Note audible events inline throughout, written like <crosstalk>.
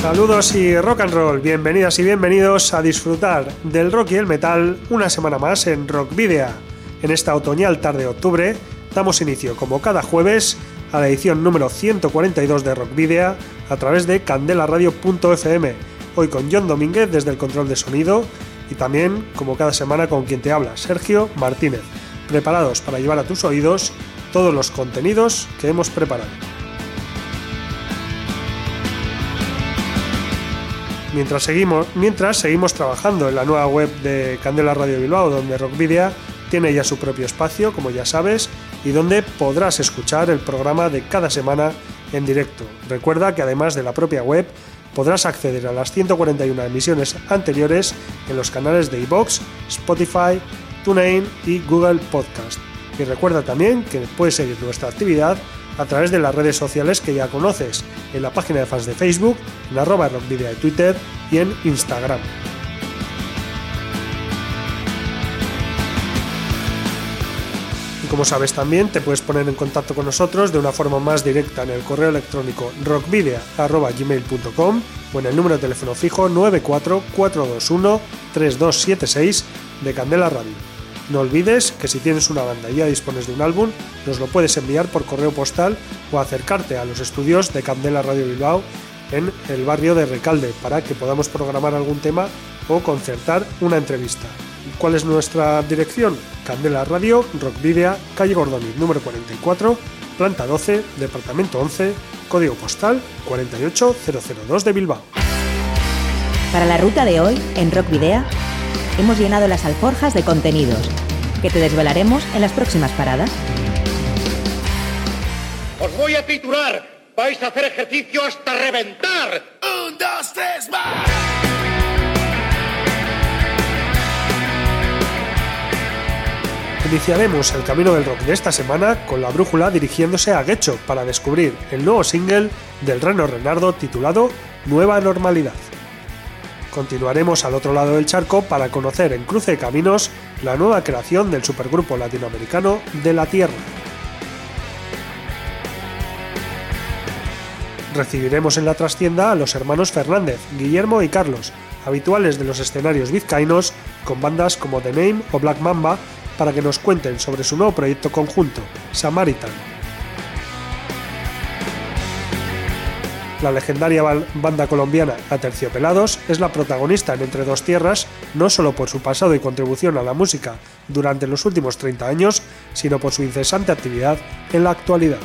Saludos y rock and roll, bienvenidas y bienvenidos a disfrutar del rock y el metal una semana más en Rock Video. En esta otoñal tarde de octubre damos inicio, como cada jueves, a la edición número 142 de Rock Video a través de candelaradio.fm. Hoy con John Domínguez desde el control de sonido y también, como cada semana, con quien te habla, Sergio Martínez, preparados para llevar a tus oídos todos los contenidos que hemos preparado. Mientras seguimos, mientras seguimos trabajando en la nueva web de Candela Radio Bilbao, donde Rockvidia tiene ya su propio espacio, como ya sabes, y donde podrás escuchar el programa de cada semana en directo. Recuerda que además de la propia web, podrás acceder a las 141 emisiones anteriores en los canales de iBox, Spotify, TuneIn y Google Podcast. Y recuerda también que puedes seguir nuestra actividad a través de las redes sociales que ya conoces, en la página de fans de Facebook, en arroba rockvidia de Twitter y en Instagram. Y como sabes también, te puedes poner en contacto con nosotros de una forma más directa en el correo electrónico rockvidia.gmail.com o en el número de teléfono fijo 944213276 de Candela Radio. No olvides que si tienes una banda y ya dispones de un álbum, nos lo puedes enviar por correo postal o acercarte a los estudios de Candela Radio Bilbao en el barrio de Recalde para que podamos programar algún tema o concertar una entrevista. ¿Cuál es nuestra dirección? Candela Radio, Rock Video, calle Gordoni, número 44, planta 12, departamento 11, código postal 48002 de Bilbao. Para la ruta de hoy, en Rock Video, hemos llenado las alforjas de contenidos que te desvelaremos en las próximas paradas. Os voy a titular. Vais a hacer ejercicio hasta reventar. Un, dos, tres, más. Iniciaremos el camino del rock de esta semana con la brújula dirigiéndose a Guecho para descubrir el nuevo single del Reno Renardo titulado Nueva Normalidad. Continuaremos al otro lado del charco para conocer en Cruce de Caminos la nueva creación del supergrupo latinoamericano De la Tierra. Recibiremos en la trastienda a los hermanos Fernández, Guillermo y Carlos, habituales de los escenarios vizcaínos con bandas como The Name o Black Mamba, para que nos cuenten sobre su nuevo proyecto conjunto, Samaritan. La legendaria banda colombiana Aterciopelados es la protagonista en Entre Dos Tierras, no solo por su pasado y contribución a la música durante los últimos 30 años, sino por su incesante actividad en la actualidad.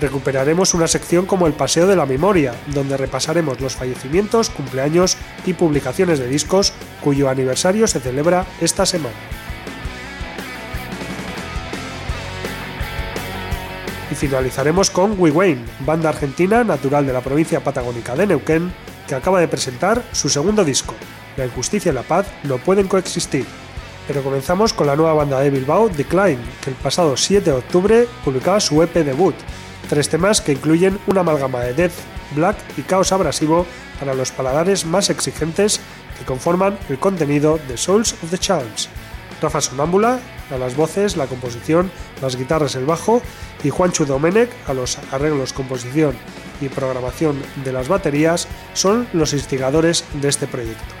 Recuperaremos una sección como el Paseo de la Memoria, donde repasaremos los fallecimientos, cumpleaños y publicaciones de discos cuyo aniversario se celebra esta semana. Finalizaremos con We Wayne, banda argentina natural de la provincia patagónica de Neuquén, que acaba de presentar su segundo disco. La injusticia y la paz no pueden coexistir. Pero comenzamos con la nueva banda de Bilbao, Decline, que el pasado 7 de octubre publicaba su EP debut, tres temas que incluyen una amalgama de death, black y caos abrasivo para los paladares más exigentes que conforman el contenido de Souls of the Charms. Rafa Sonámbula a las voces, la composición, las guitarras, el bajo y Juancho Domenech a los arreglos, composición y programación de las baterías son los instigadores de este proyecto.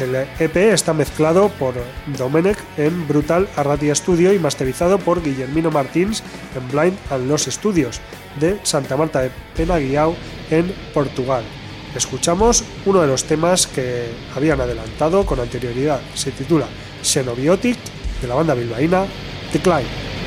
El EP está mezclado por Domenech en Brutal Arratia Studio y masterizado por Guillermino Martins en Blind and Los Studios de Santa Marta de Penaguiao en Portugal. Escuchamos uno de los temas que habían adelantado con anterioridad. Se titula Xenobiotic de la banda bilbaína Decline.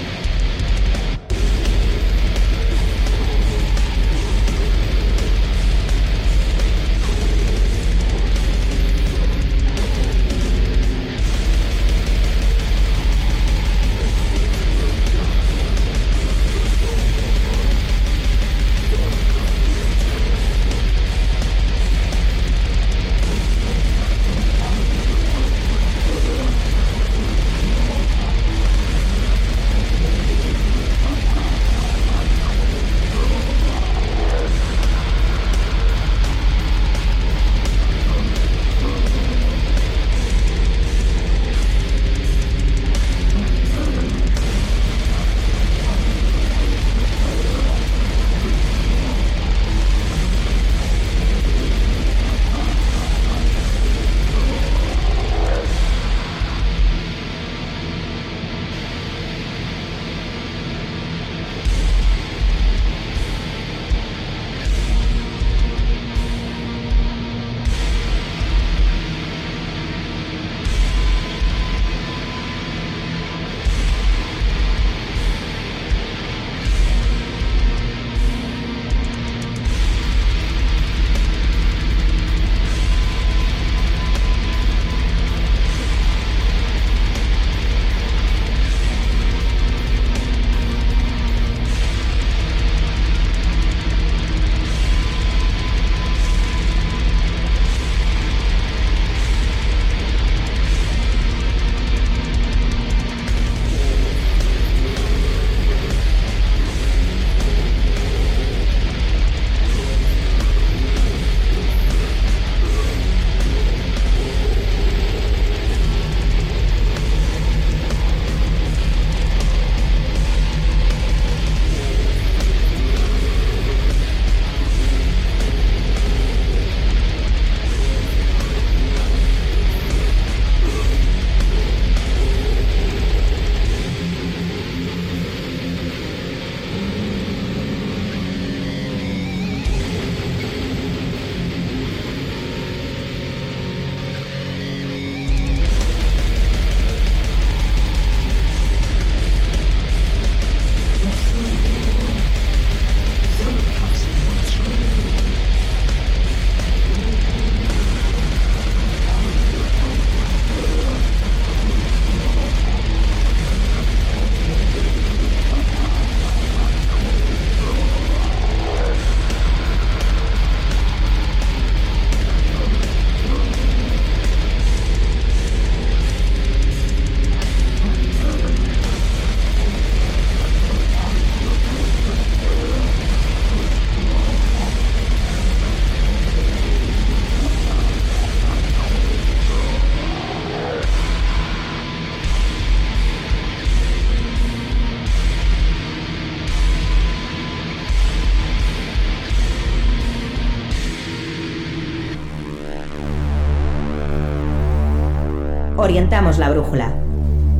La brújula,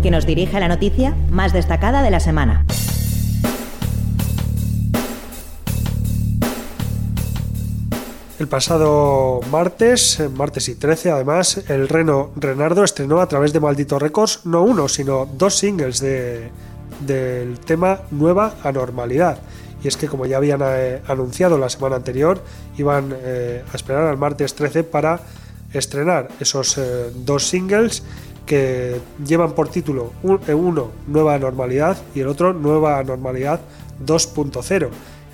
que nos dirige a la noticia más destacada de la semana. El pasado martes, martes y 13, además, el Reno Renardo estrenó a través de Maldito Records no uno, sino dos singles de, del tema Nueva Anormalidad. Y es que, como ya habían eh, anunciado la semana anterior, iban eh, a esperar al martes 13 para estrenar esos eh, dos singles que llevan por título uno Nueva Normalidad y el otro Nueva Normalidad 2.0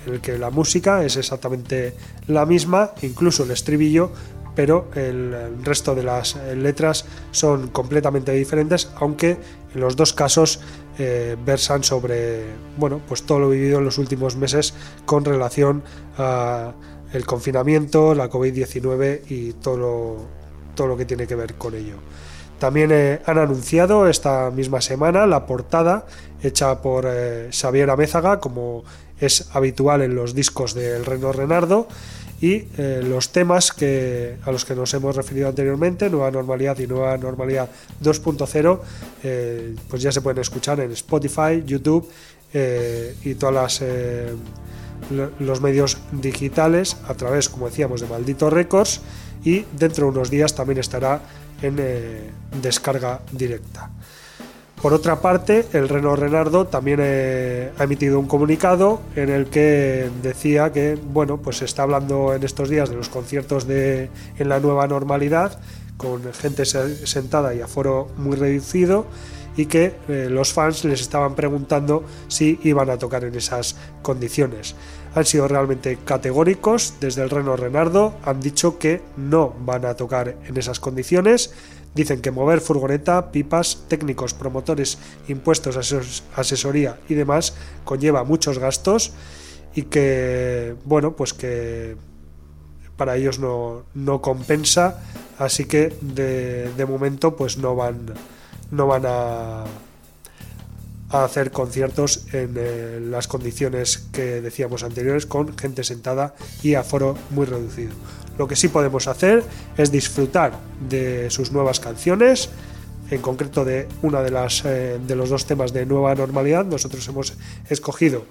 en el que la música es exactamente la misma, incluso el estribillo, pero el resto de las letras son completamente diferentes, aunque en los dos casos eh, versan sobre bueno, pues todo lo vivido en los últimos meses con relación a el confinamiento, la COVID-19 y todo todo lo que tiene que ver con ello. También eh, han anunciado esta misma semana la portada hecha por eh, Xavier Amézaga, como es habitual en los discos del Reno Renardo, y eh, los temas que, a los que nos hemos referido anteriormente, Nueva Normalidad y Nueva Normalidad 2.0, pues ya se pueden escuchar en Spotify, YouTube y todos los medios digitales a través, como decíamos, de Maldito Records y dentro de unos días también estará en eh, descarga directa. Por otra parte, el Renault Renardo también eh, ha emitido un comunicado en el que decía que bueno, pues se está hablando en estos días de los conciertos de, en la nueva normalidad, con gente sentada y aforo muy reducido, y que eh, los fans les estaban preguntando si iban a tocar en esas condiciones han sido realmente categóricos. Desde el Reno Renardo, han dicho que no van a tocar en esas condiciones, dicen que mover furgoneta, pipas, técnicos, promotores, impuestos, asesoría y demás conlleva muchos gastos y que, bueno, pues que para ellos no, no compensa, así que de, de momento pues no van, no van a a hacer conciertos en eh, las condiciones que decíamos anteriores con gente sentada y aforo muy reducido. Lo que sí podemos hacer es disfrutar de sus nuevas canciones, en concreto de una de eh, de los dos temas de Nueva Normalidad. Nosotros hemos escogido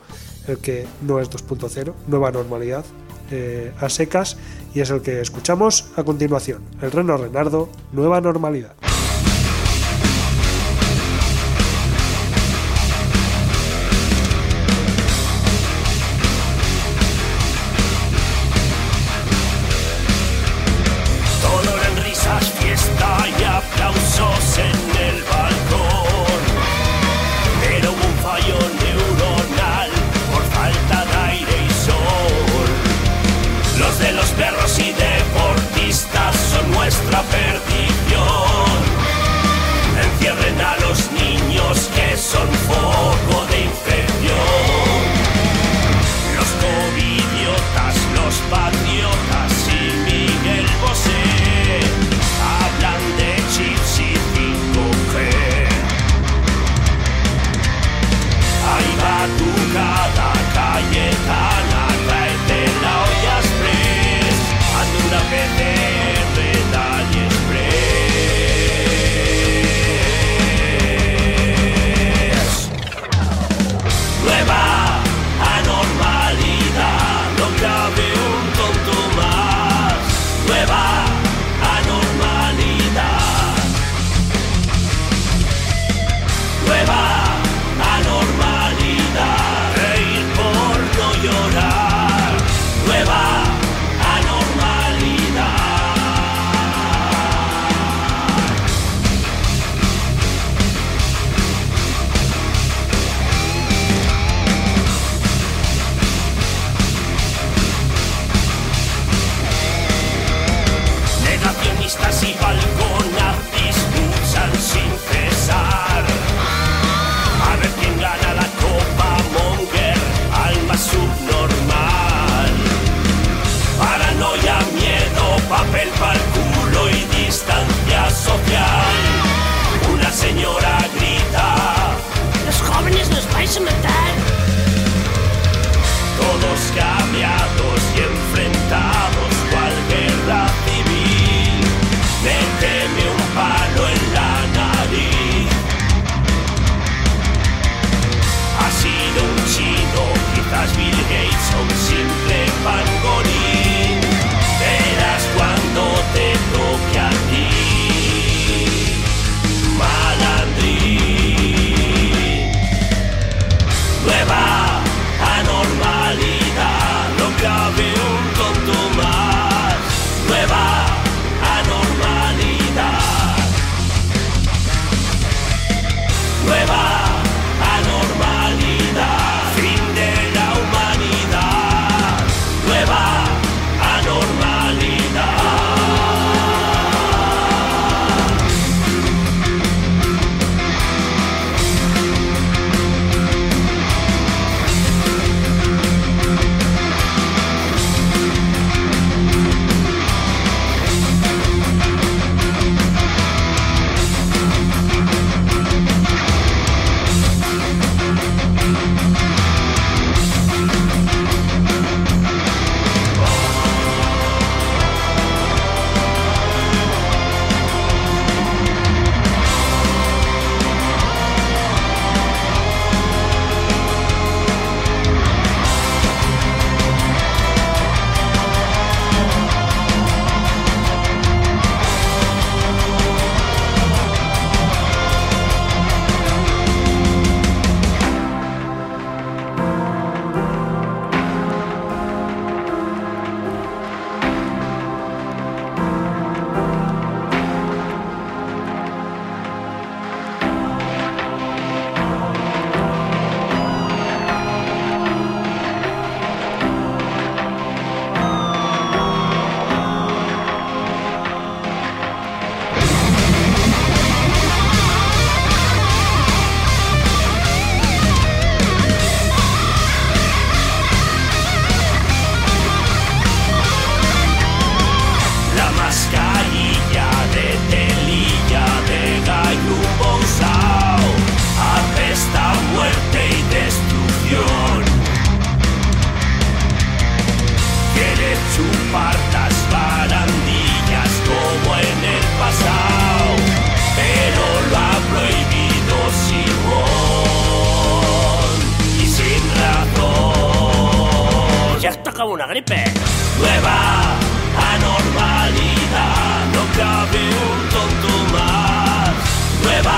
el que no es 2.0, Nueva Normalidad eh, a secas y es el que escuchamos a continuación. El Reno Renardo, Nueva Normalidad. just the dad. fartas barandillas como en el pasado, pero lo ha prohibido Simón y sin razón. Ya está como una gripe. Nueva anormalidad, no cabe un tonto más. Nueva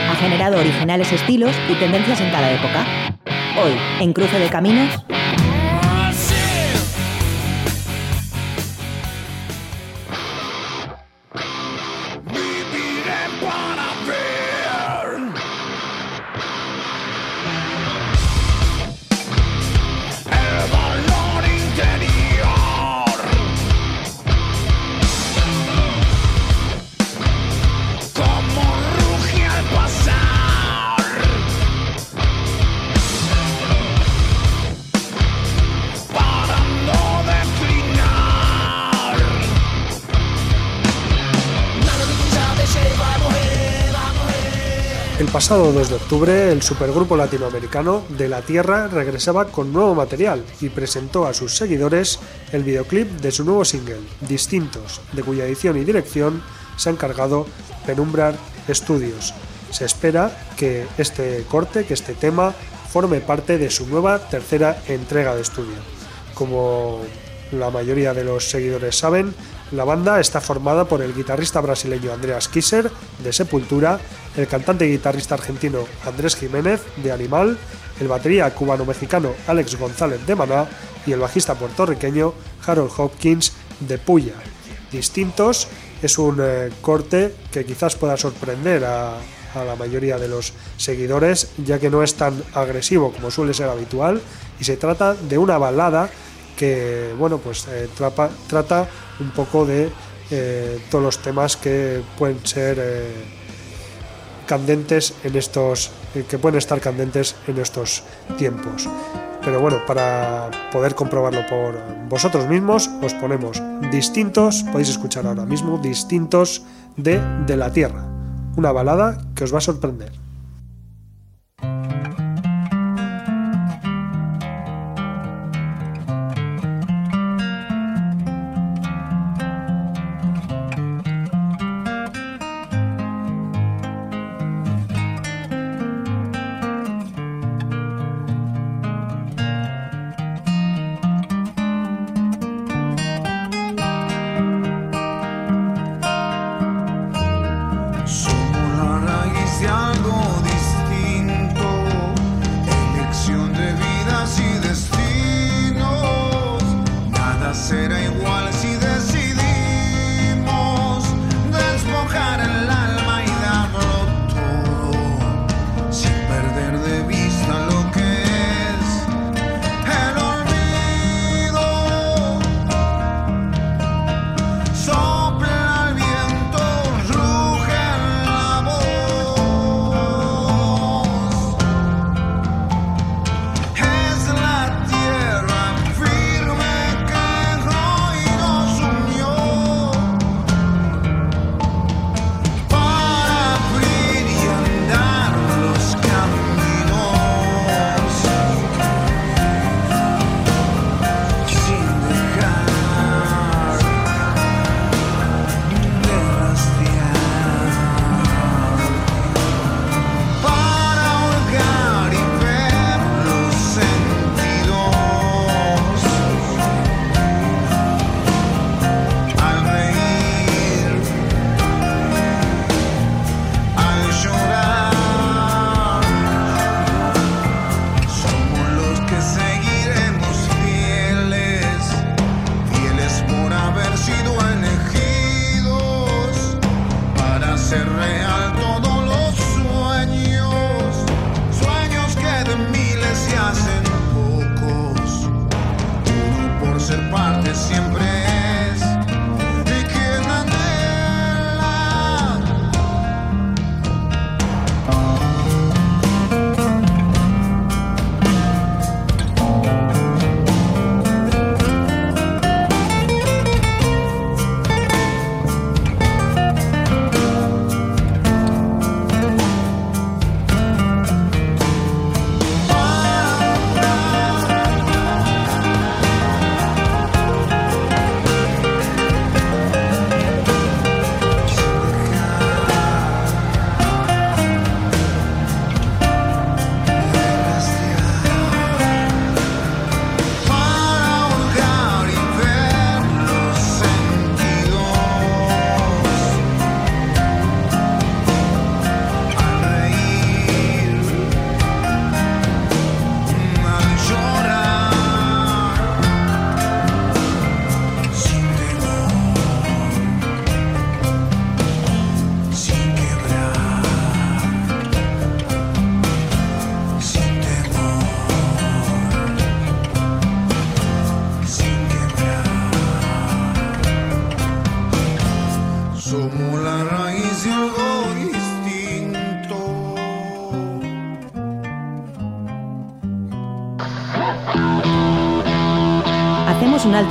Generado originales estilos y tendencias en cada época. Hoy, en Cruce de Caminos, pasado 2 de octubre, el supergrupo latinoamericano De la Tierra regresaba con nuevo material y presentó a sus seguidores el videoclip de su nuevo single, Distintos, de cuya edición y dirección se ha encargado Penumbrar Studios. Se espera que este corte, que este tema, forme parte de su nueva tercera entrega de estudio. Como la mayoría de los seguidores saben, la banda está formada por el guitarrista brasileño Andreas Kisser, de Sepultura, el cantante y guitarrista argentino Andrés Jiménez, de Animal, el batería cubano-mexicano Alex González de Maná y el bajista puertorriqueño Harold Hopkins de Puya. Distintos es un eh, corte que quizás pueda sorprender a, la mayoría de los seguidores, ya que no es tan agresivo como suele ser habitual, y se trata de una balada que, bueno, pues eh, trata un poco de eh, todos los temas que pueden ser candentes en estos eh, que pueden estar candentes en estos tiempos. Pero bueno para poder comprobarlo por vosotros mismos os ponemos distintos podéis escuchar ahora mismo distintos de de la tierra. Una balada que os va a sorprender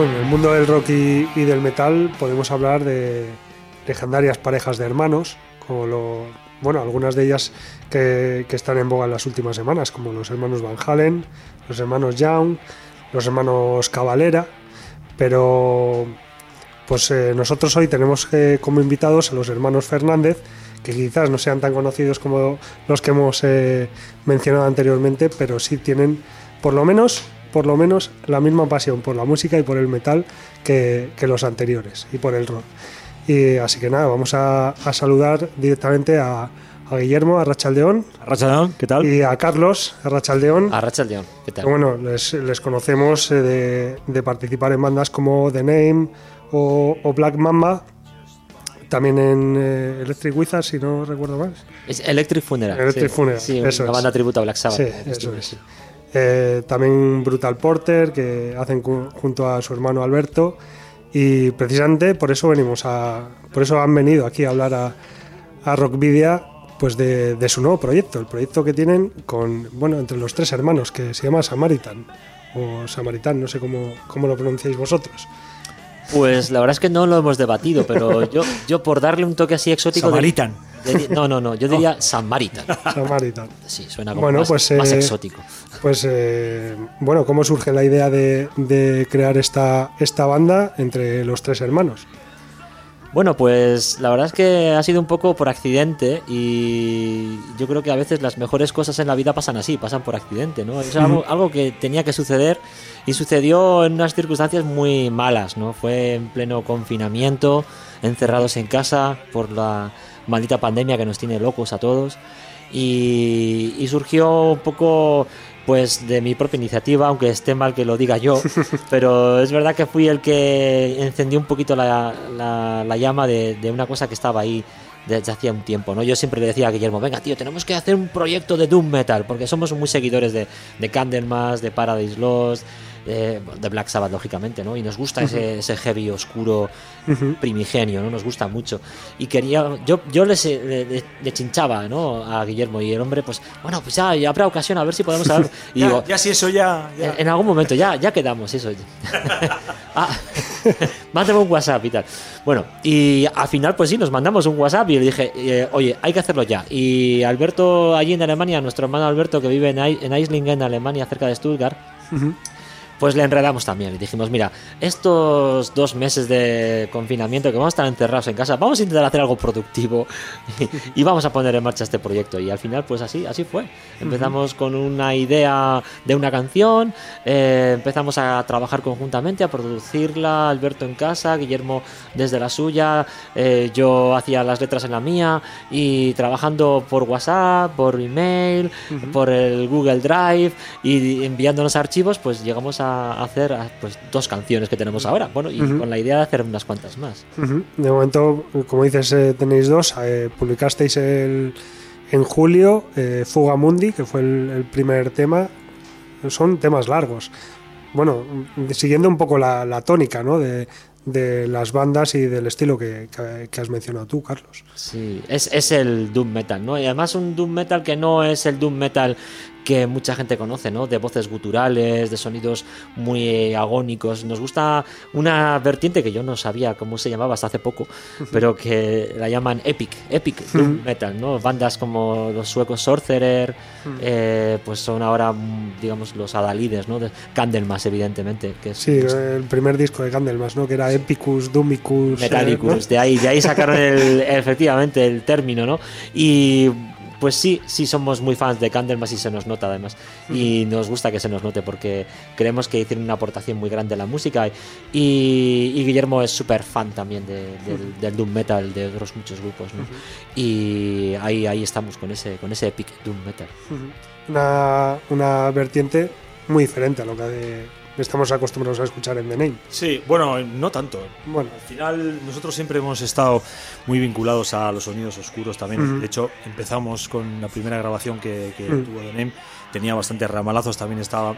Bueno, en el mundo del rock y, del metal podemos hablar de legendarias parejas de hermanos, como lo, bueno, algunas de ellas que, que están en boga en las últimas semanas, como los hermanos Van Halen, los hermanos Young, los hermanos Cavalera, pero pues eh, nosotros hoy tenemos eh, como invitados a los hermanos Fernández, que quizás no sean tan conocidos como los que hemos eh, mencionado anteriormente, pero sí tienen por lo menos por lo menos la misma pasión por la música y por el metal que, que los anteriores y por el rock. Y así que nada, vamos a, a saludar directamente a, a Guillermo, a Rachaldeón Arrachaldeón, ¿qué tal? y a Carlos, a Rachaldeón. Arrachaldeón, ¿qué tal? que, Bueno, les, les conocemos eh, de, de participar en bandas como The Name o, o Black Mamba, también en eh, Electric Wizard, si no recuerdo mal. Es Electric Funeral. Electric sí. Funeral, Sí, eso una es. banda tributo a Black Sabbath. Sí, eso es. Eh, también Brutal Porter, que hacen junto a su hermano Alberto. Y precisamente por eso venimos. Por eso han venido aquí a hablar a, Rockvidia pues de, de su nuevo proyecto, el proyecto que tienen con, bueno, entre los tres hermanos, que se llama Samaritan, o Samaritan, no sé cómo, cómo lo pronunciáis vosotros. Pues la verdad es que no lo hemos debatido, pero yo, yo por darle un toque así exótico. Samaritan. de- no, no, no, yo diría Samaritan. Samaritan. Sí, suena como Bueno, más, pues, más eh, exótico. Pues eh, bueno, ¿cómo surge la idea de, de crear esta, esta banda entre los tres hermanos? Bueno, pues la verdad es que ha sido un poco por accidente y yo creo que a veces las mejores cosas en la vida pasan así, pasan por accidente, ¿no? Es algo, algo que tenía que suceder y sucedió en unas circunstancias muy malas, ¿no? Fue en pleno confinamiento, encerrados en casa por la maldita pandemia que nos tiene locos a todos y, y surgió un poco pues de mi propia iniciativa, aunque esté mal que lo diga yo, <laughs> pero es verdad que fui el que encendió un poquito la, la- la llama de, de una cosa que estaba ahí desde hacía un tiempo, ¿no? Yo siempre le decía a Guillermo, venga tío, tenemos que hacer un proyecto de Doom Metal, porque somos muy seguidores de, de Candlemas, de Paradise Lost, eh, de Black Sabbath, lógicamente, ¿no? Y nos gusta ese, ese heavy oscuro primigenio, ¿no? Nos gusta mucho. Y quería, yo, yo les, eh, le, le- le chinchaba, ¿no? A Guillermo y el hombre, pues, bueno, pues ya, ya habrá ocasión a ver si podemos hablar. <laughs> Y Ya, digo, ya si eso ya. ya. en, en algún momento, ya, ya quedamos, eso. <laughs> ah, <laughs> mándame un WhatsApp y tal. Bueno, y al final, pues sí, nos mandamos un WhatsApp y le dije, eh, oye, hay que hacerlo ya. Y Alberto, allí en Alemania, nuestro hermano Alberto, que vive en, en Eislingen, Alemania, cerca de Stuttgart, pues le enredamos también. Y dijimos, mira, estos dos meses de confinamiento que vamos a estar encerrados en casa, vamos a intentar hacer algo productivo y, <laughs> y vamos a poner en marcha este proyecto. Y al final, pues así, así fue. Empezamos con una idea de una canción, eh, empezamos a trabajar conjuntamente, a producirla, Alberto en casa, Guillermo desde la suya, eh, yo hacía las letras en la mía y trabajando por WhatsApp, por email, por el Google Drive y enviándonos archivos, pues llegamos a hacer ah, pues dos canciones que tenemos ahora. Bueno, y con la idea de hacer unas cuantas más. De momento, como dices, eh, tenéis dos. eh, publicasteis el, en julio eh, Fuga Mundi, que fue el, el primer tema. Son temas largos. Bueno, mm, siguiendo un poco la, la tónica ¿no? de, de las bandas y del estilo que, que- que has mencionado tú, Carlos. Sí, es, es el Doom Metal, ¿no? Y además un Doom Metal que no es el Doom Metal que mucha gente conoce, ¿no? De voces guturales, de sonidos muy agónicos. Nos gusta una vertiente que yo no sabía cómo se llamaba hasta hace poco, pero que la llaman Epic, Epic Doom Metal, ¿no? Bandas como los suecos Sorcerer, eh, pues son ahora, digamos, los adalides, ¿no? De Candlemas, evidentemente, que es Sí, pues, el primer disco de Candlemas, ¿no? que era Epicus, Dumicus. eh, Metallicus, ¿no? de ahí, de ahí sacaron el, <laughs> efectivamente el término, ¿no? Y pues sí, sí somos muy fans de Candlemas y se nos nota además. Y nos gusta que se nos note porque creemos que hicieron una aportación muy grande a la música. Y, y Guillermo es súper fan también de- del, del Doom Metal de otros muchos grupos, ¿no? Y ahí, ahí estamos con ese, con ese epic Doom Metal. Una, una vertiente muy diferente a lo que de- estamos acostumbrados a escuchar en The Name. Sí, bueno, no tanto. Bueno, Al final, nosotros siempre hemos estado muy vinculados a los sonidos oscuros también. De hecho, empezamos con la primera grabación que, que Mm. tuvo The Name. Tenía bastantes ramalazos. También estaba,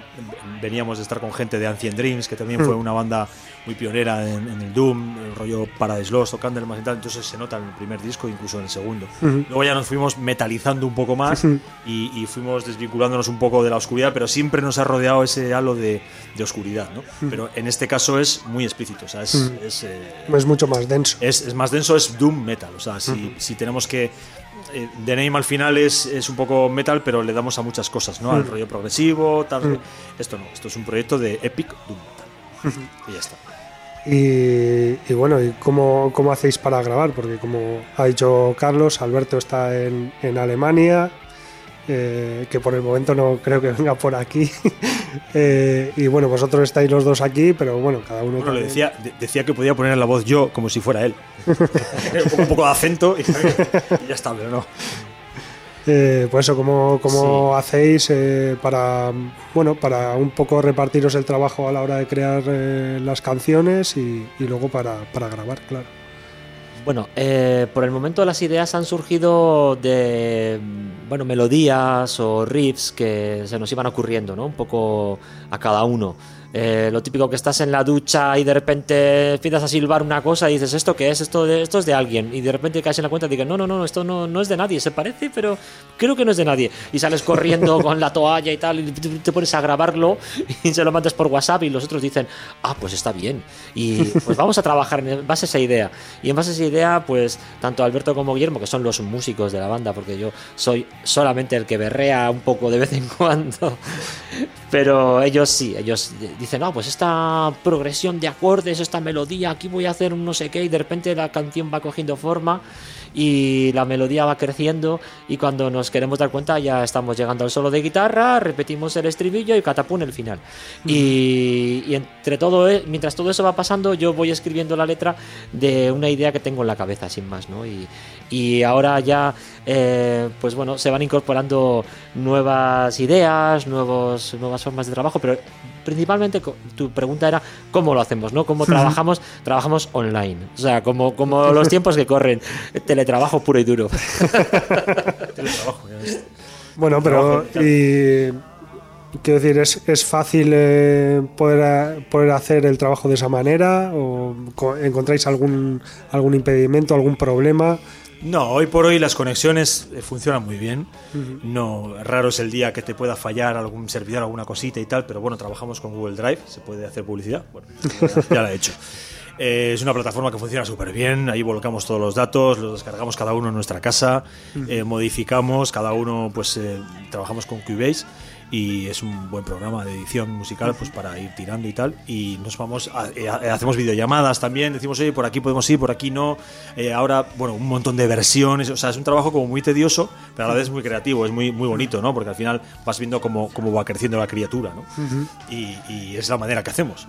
veníamos de estar con gente de Ancient Dreams, que también Mm. fue una banda muy pionera en, en el Doom, el rollo Paradise Lost o Candlemas y tal. Entonces se nota en el primer disco, incluso en el segundo. Ujú. Luego ya nos fuimos metalizando un poco más Ujú. y, y fuimos desvinculándonos un poco de la oscuridad, pero siempre nos ha rodeado ese halo de, de oscuridad, ¿no? Pero en este caso es muy explícito, o sea, es, es, eh, es mucho más denso. es, es más denso, es doom metal. O sea, si, si tenemos que. Eh, The Name al final es, es un poco metal, pero le damos a muchas cosas, ¿no? Al rollo progresivo, tal. Esto no, esto es un proyecto de epic doom metal. Y ya está. Y, y bueno, ¿y cómo, cómo hacéis para grabar? Porque como ha dicho Carlos, Alberto está en, en Alemania, eh, que por el momento no creo que venga por aquí. <laughs> Eh, y bueno, vosotros estáis los dos aquí, pero bueno, cada uno... Bueno, le también- decía, de- decía que podía poner la voz yo como si fuera él. <laughs> un, poco, de acento y, y ya está, pero no. Eh, pues eso, ¿cómo, cómo hacéis eh, para, bueno, para un poco repartiros el trabajo a la hora de crear las canciones y, y luego para, para grabar, claro? Bueno, eh, por el momento las ideas han surgido de mm, bueno, melodías o riffs que se nos iban ocurriendo, ¿no? Un poco a cada uno. Eh, lo típico que estás en la ducha y de repente empiezas a silbar una cosa y dices, ¿esto qué es? Esto, de, esto es de alguien. Y de repente caes en la cuenta y dices, no, no, no, esto no, no es de nadie. Se parece, pero creo que no es de nadie. Y sales corriendo con la toalla y tal, y te pones a grabarlo y se lo mandas por WhatsApp y los otros dicen, ah, pues está bien. Y pues vamos a trabajar en base a esa idea. Y en base a esa idea, pues tanto Alberto como Guillermo, que son los músicos de la banda, porque yo soy solamente el que berrea un poco de vez en <laughs> cuando, pero ellos sí, ellos dicen, no, pues esta progresión de acordes, esta melodía, aquí voy a hacer un no sé qué, y de repente la canción va cogiendo forma y la melodía va creciendo y cuando nos queremos dar cuenta ya estamos llegando al solo de guitarra, repetimos el estribillo y catapún el final. Y, y entre todo, e- mientras todo eso va pasando, yo voy escribiendo la letra de una idea que tengo en la cabeza, sin más, ¿no? Y, y ahora ya, eh, pues bueno, se van incorporando nuevas ideas, nuevos, nuevas formas de trabajo, pero principalmente tu pregunta era cómo lo hacemos, ¿no? ¿Cómo trabajamos? Trabajamos online. O sea, como, como los tiempos que corren. Teletrabajo puro y duro. <laughs> Teletrabajo, ya ves. Bueno, pero y quiero decir, ¿es, es fácil eh, poder, a- poder hacer el trabajo de esa manera? ¿O co- encontráis algún, algún impedimento, algún problema? No, hoy por hoy las conexiones eh, funcionan muy bien. No, raro es el día que te pueda fallar algún servidor, alguna cosita y tal, pero bueno, trabajamos con Google Drive, se puede hacer publicidad. Bueno, <laughs> ya, la he hecho. Eh, es una plataforma que funciona súper bien, ahí volcamos todos los datos, los descargamos cada uno en nuestra casa, eh, modificamos, cada uno pues eh, trabajamos con Cubase y es un buen programa de edición musical pues para ir tirando y tal. Y nos vamos a- eh, hacemos videollamadas también decimos oye por aquí podemos ir por aquí no Eh, ahora bueno un montón de versiones o sea es un trabajo como muy tedioso pero a la vez muy creativo es muy muy bonito no porque al final vas viendo cómo, cómo va creciendo la criatura no y, y es la manera que hacemos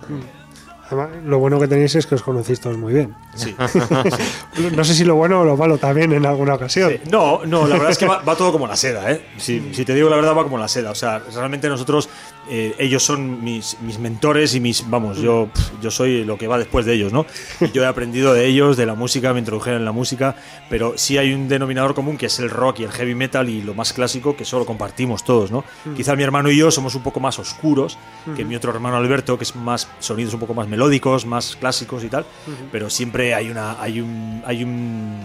Además, lo bueno que tenéis es que os conocéis todos muy bien. sí. <laughs> No sé si lo bueno o lo malo también en alguna ocasión. Sí, No, no, la verdad es que va, va todo como la seda, ¿eh? Si, si te digo la verdad, va como la seda. O sea, realmente nosotros, eh, ellos son mis, mis mentores y mis, vamos, yo, pf, yo soy lo que va después de ellos, ¿no? Y yo he aprendido de ellos, de la música, me introdujeron en la música, pero sí hay un denominador común que es el rock y el heavy metal y lo más clásico que solo compartimos todos, ¿no? Quizá mi hermano y yo somos un poco más oscuros que mi otro hermano Alberto, que es más sonidos un poco más melódicos, más clásicos y tal, pero siempre hay una hay un hay un,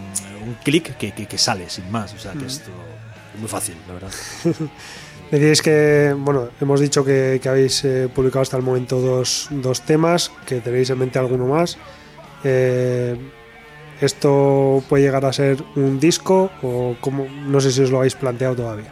un clic que, que, que sale sin más, o sea, que esto es muy fácil, la verdad. <laughs> Decíais que, bueno, hemos dicho que, habéis eh, publicado hasta el momento dos, dos temas, que tenéis en mente alguno más. Eh, ¿Esto puede llegar a ser un disco o cómo? No sé si os lo habéis planteado todavía.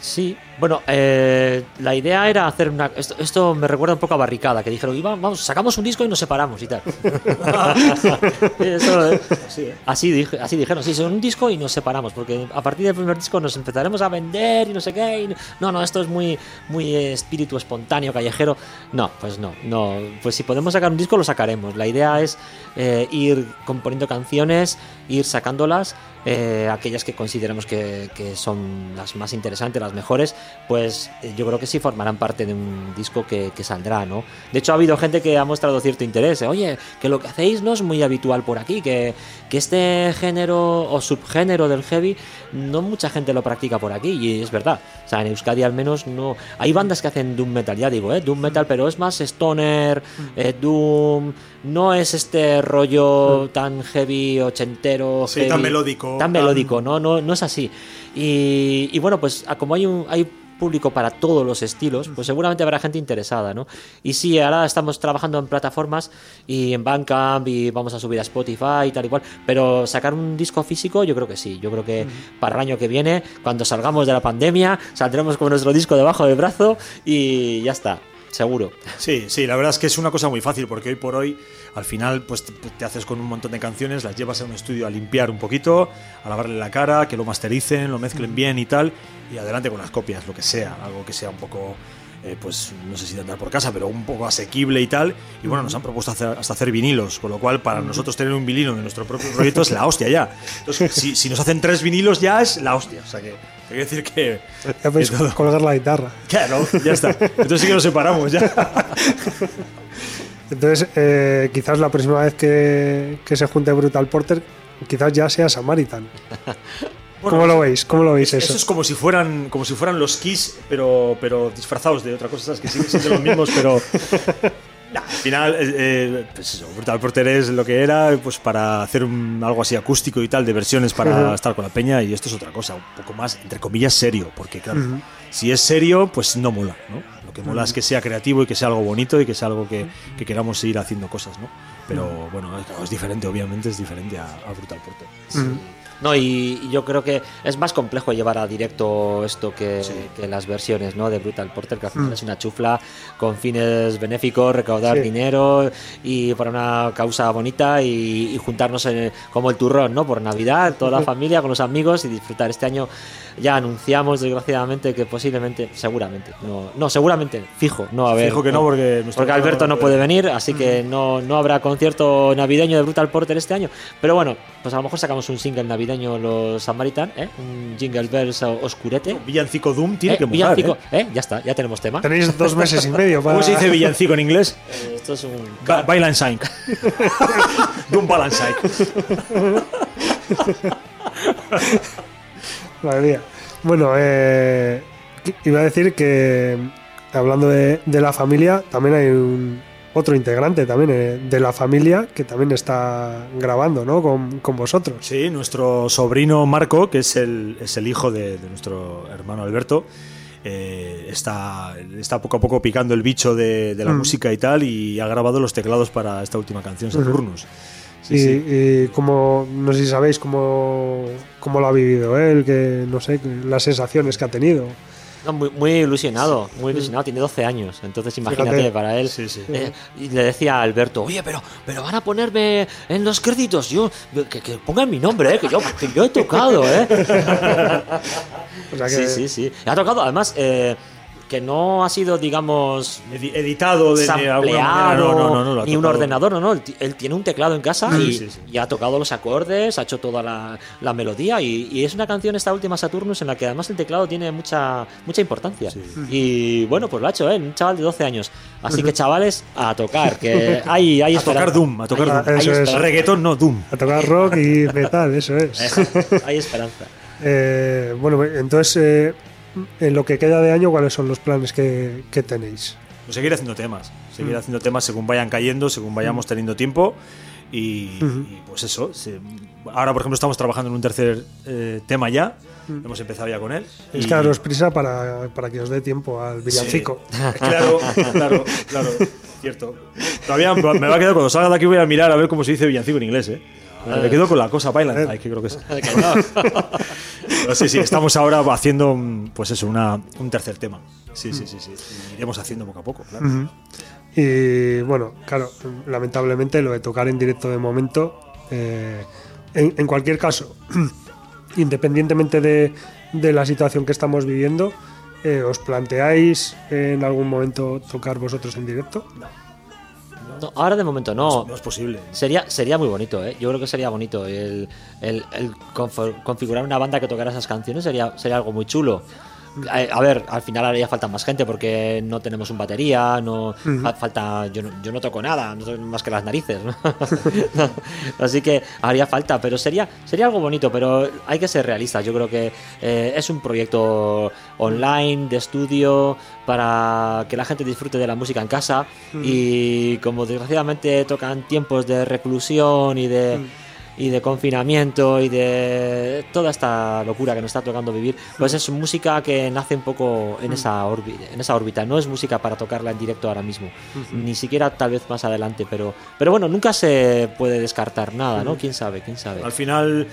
Sí, bueno, eh, la idea era hacer una. Esto, esto me recuerda un poco a Barricada, que dijeron, "Iba, vamos, sacamos un disco y nos separamos y tal. <laughs> Eso, eh, así, dije, así dijeron, sí, son un disco y nos separamos, porque a partir del primer disco nos empezaremos a vender y no sé qué. y no, no, esto es muy, muy eh, espíritu espontáneo, callejero. No, pues no, no. Pues si podemos sacar un disco, lo sacaremos. La idea es eh, ir componiendo canciones, ir sacándolas eh, aquellas que consideremos que, que son las más interesantes, las mejores, pues eh, yo creo que sí formarán parte de un disco que, que saldrá, ¿no? De hecho, ha habido gente que ha mostrado cierto interés. eh, Oye, que lo que hacéis no es muy habitual por aquí, que, que este género o subgénero del heavy no mucha gente lo practica por aquí, y es verdad. O sea, en Euskadi al menos no. Hay bandas que hacen Doom Metal, ya digo, ¿eh? Doom Metal, pero es más stoner, eh, Doom. No es este rollo tan heavy, ochentero. Sí, heavy, tan melódico, Tan tan- melódico, no, no, no es así. Y, y bueno, pues como hay un. Hay público para todos los estilos, pues seguramente habrá gente interesada, ¿no? Y sí, ahora estamos trabajando en plataformas y en Bandcamp y vamos a subir a Spotify y tal y cual, pero sacar un disco físico yo creo que sí, yo creo que para el año que viene, cuando salgamos de la pandemia, saldremos con nuestro disco debajo del brazo y ya está, seguro. Sí, sí, la verdad es que es una cosa muy fácil porque hoy por hoy al final pues te, te haces con un montón de canciones, las llevas a un estudio a limpiar un poquito, a lavarle la cara, que lo mastericen, lo mezclen bien y tal, y adelante con las copias, lo que sea, algo que sea un poco eh, pues no sé si de andar por casa, pero un poco asequible y tal. Y bueno, nos han propuesto hacer- hasta hacer vinilos, con lo cual para nosotros tener un vinilo de nuestro propio proyecto es la hostia ya. Entonces, si, si nos hacen tres vinilos ya es la hostia. O sea que hay que decir que. Ya podéis todo- colgar la guitarra. Claro, ya está. Entonces sí que nos separamos ya. <laughs> Entonces, eh, quizás la próxima vez que, que se junte Brutal Porter, quizás ya sea Samaritan. <laughs> ¿Cómo lo veis? ¿Cómo lo veis eso? Eso es como si fueran, como si fueran los Kiss, pero, pero disfrazados de otra cosa, ¿sabes? Que siguen siendo los mismos, pero. <laughs> Nah, <laughs> al final, eh, eh, pues eso, Brutal Porter es lo que era, pues para hacer un- algo así acústico y tal, de versiones para Ujú. estar con la peña, y esto es otra cosa, un poco más, entre comillas, serio, porque claro, si es serio, pues no mola, ¿no? Lo que mola es que sea creativo y que sea algo bonito y que sea algo que, que queramos seguir haciendo cosas, ¿no? Pero bueno, es, claro, es diferente, obviamente es diferente a, a Brutal Porter. No, y, y yo creo que es más complejo llevar a directo esto que, que las versiones ¿no? de Brutal Porter, que al final es una chufla con fines benéficos, recaudar Sí. dinero y para una causa bonita y, y juntarnos en- como el turrón, ¿no? Por Navidad, toda la <laughs> familia, con los amigos y disfrutar. Este año ya anunciamos, desgraciadamente, que posiblemente, seguramente, no, no seguramente, fijo, no a haber. Fijo que no, porque porque Alberto no puede. puede venir, así que no, no habrá concierto navideño de Brutal Porter este año. Pero bueno, pues a lo mejor sacamos un single navideño los Samaritan, ¿eh? un Jingle Bells oscurete. Villancico Doom tiene Eh, que mojar, villancico, ¿eh? ¿eh? Ya está, ya tenemos tema. Tenéis dos meses y medio <laughs> para. ¿Cómo se dice villancico en inglés? <laughs> Eh, Esto es un. Ba- Bailansine. <laughs> Doom Balansine. Madre mía. Bueno, eh, iba a decir que hablando de, de la familia, también hay un otro integrante también eh, de la familia que también está grabando, ¿no? Con, con vosotros. Sí, nuestro sobrino Marco, que es el, es el hijo de, de nuestro hermano Alberto, eh, está, está poco a poco picando el bicho de, de la Mm. música y tal, y ha grabado los teclados para esta última canción, Saturnus. Sí, y, sí. y como, no sé si sabéis cómo, cómo lo ha vivido él, que no sé, las sensaciones que ha tenido. No, muy, muy ilusionado, muy ilusionado, tiene 12 años, entonces imagínate Fíjate. para él. Sí, sí. Eh, y le decía a Alberto, oye, pero, pero van a ponerme en los créditos, yo, que, que pongan mi nombre, eh, que, yo, que yo he tocado, ¿eh? <laughs> O sea que, Sí, sí, sí. Ha tocado, además, eh, que no ha sido, digamos, Edi- Editado de, de alguna No, no, no, ni un ordenador, no, no. Él, ti- él tiene un teclado en casa y, sí, sí. y ha tocado los acordes, ha hecho toda la, la melodía y, y es una canción, esta última Saturnus, en la que además el teclado tiene mucha, mucha importancia. Y bueno, pues lo ha hecho él, un chaval de 12 años. Así que chavales, a tocar, que hay, hay A tocar. Doom, a tocar Hay- Doom. hay Eso es. esperanza. Reggaetón, no, Doom. a tocar rock y metal, eso es. <laughs> Hay esperanza. Eh, bueno, entonces, eh, en lo que queda de año, ¿cuáles son los planes que, que tenéis? Pues seguir haciendo temas, Mm. seguir haciendo temas según vayan cayendo, según vayamos teniendo tiempo. Y, y pues eso. se- ahora, por ejemplo, estamos trabajando en un tercer eh, tema ya. Hemos empezado ya con él. Es y- que daros prisa para, para que os dé tiempo al villancico. <laughs> Claro, claro, claro. Cierto. Todavía me va a quedar cuando salga de aquí voy a mirar a ver cómo se dice villancico en inglés, ¿eh? Me quedo con la cosa bailan. Ay, que creo que es. <laughs> Pero <laughs> sí, sí, estamos ahora haciendo, mm, pues eso, una, un tercer tema. Sí, sí, sí, sí. Y iremos haciendo poco a poco, claro. Y bueno, claro, lamentablemente lo de tocar en directo de momento, eh, en, en cualquier caso, <clears throat> independientemente de, de la situación que estamos viviendo, eh, ¿os planteáis en algún momento tocar vosotros en directo? No, ahora de momento no. No es posible. Sería, sería muy bonito, ¿eh? Yo creo que sería bonito. El, el- el configurar una banda que tocara esas canciones sería, sería algo muy chulo. A, a ver, al final haría falta más gente porque no tenemos un batería, no fa- falta, yo no, yo no toco nada, no soy más que las narices, <laughs> ¿no? Así que haría falta, pero sería, sería algo bonito, pero hay que ser realistas. Yo creo que eh, es un proyecto online, de estudio, para que la gente disfrute de la música en casa y como desgraciadamente tocan tiempos de reclusión y de y de confinamiento y de toda esta locura que nos está tocando vivir, pues es música que nace un poco en esa órbita, en esa órbita. No es música para tocarla en directo ahora mismo, ni siquiera tal vez más adelante, pero pero bueno, nunca se puede descartar nada, ¿no? Quién sabe, quién sabe. Al final,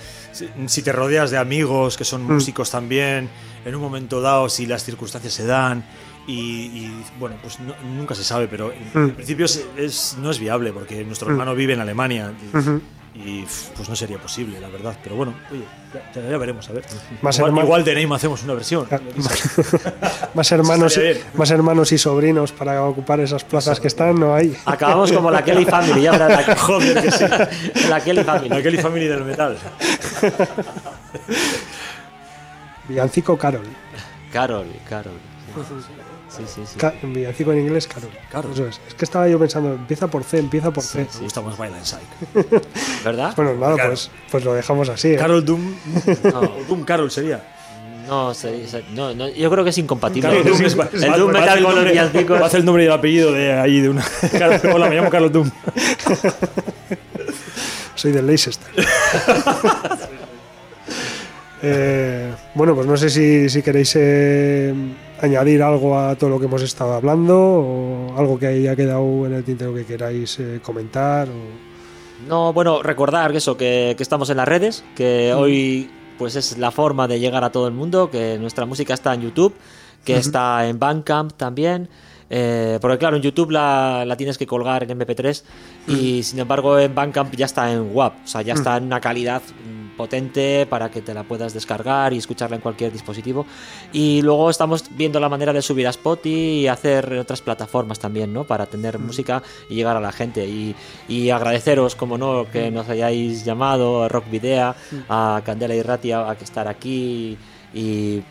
si, te rodeas de amigos que son músicos también, en un momento dado, si las circunstancias se dan, y, y, bueno, pues no- nunca se sabe, pero en, en principio es, es- no es viable porque nuestro hermano vive en Alemania. Y, y, pues no sería posible, la verdad. Pero bueno, oye, ya, veremos, a ver. Más igual, hermano- igual de Neymar hacemos una versión. <laughs> Más hermanos, más hermanos y sobrinos para ocupar esas plazas que están, no hay. Acabamos como la Kelly Family, ya verás, la, <laughs> Joder, que sí. la Kelly Family. La Kelly Family del metal. <laughs> Villancico Carol. Carol, Carol. Sí, sí, sí. Ca- villancico en inglés, Carol. Carol. Eso es. Es que estaba yo pensando, empieza por C, empieza por C. Me gusta más Violent Psych. <laughs> ¿Verdad? Bueno, nada, Claro. pues, pues lo dejamos así. ¿eh? Carol Doom. <laughs> No. o Doom Carol sería. No, se- se- no, no, yo creo que es incompatible. Carol el Doom Doom, es- el va- Doom metal el con los nombre- villancicos. Va a hacer el nombre y el apellido de ahí de una. <laughs> Carol- Hola, me llamo Carlos Doom. Soy del Leicester. Eh, bueno, pues no sé si, si queréis eh, añadir algo a todo lo que hemos estado hablando o algo que haya quedado en el tintero que queráis eh, comentar. o- No, bueno, recordar que eso, que, que estamos en las redes, que hoy pues es la forma de llegar a todo el mundo, que nuestra música está en YouTube, que está en Bandcamp también. eh, porque claro, en YouTube la, la tienes que colgar en MP3 y sin embargo en Bandcamp ya está en WAP, o sea, ya está en una calidad mm, potente para que te la puedas descargar y escucharla en cualquier dispositivo. Y luego estamos viendo la manera de subir a Spotify y hacer otras plataformas también, ¿no? Para tener música y llegar a la gente. Y, y agradeceros, como no, que nos hayáis llamado a Rock Video, a Candela y Ratia, a que estar aquí y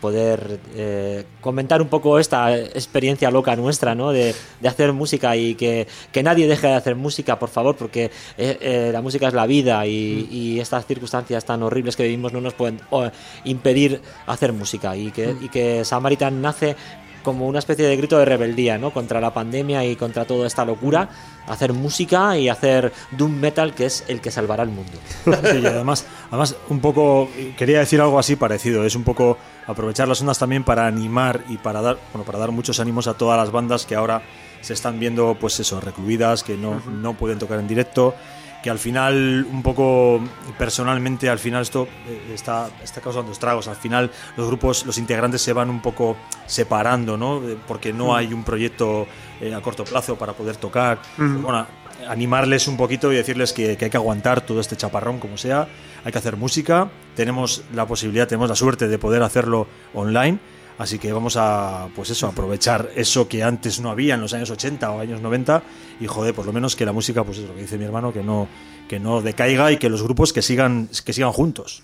poder eh, comentar un poco esta experiencia loca nuestra, ¿no? De, de hacer música y que, que nadie deje de hacer música, por favor, porque eh, eh, la música es la vida y, y estas circunstancias tan horribles que vivimos no nos pueden oh, impedir hacer música. Y que, y que Samaritan nace como una especie de grito de rebeldía, ¿no? Contra la pandemia y contra toda esta locura, hacer música y hacer doom metal que es el que salvará el mundo. <laughs> Sí, y además, además, un poco, quería decir algo así parecido, es un poco aprovechar las ondas también para animar y para dar, bueno, para dar muchos ánimos a todas las bandas que ahora se están viendo, pues eso, recluidas, que no, no pueden tocar en directo, que al final, un poco personalmente, al final esto eh, está, está causando estragos, al final los grupos, los integrantes se van un poco separando, ¿no? Eh, Porque no hay un proyecto eh, a corto plazo para poder tocar. Bueno, animarles un poquito y decirles que, que hay que aguantar todo este chaparrón como sea, hay que hacer música, tenemos la posibilidad, tenemos la suerte de poder hacerlo online, así que vamos a pues eso, aprovechar eso que antes no había en los años 80 o años 90 y joder, por lo menos que la música, pues es lo que dice mi hermano, que no que no decaiga y que los grupos que sigan que sigan juntos.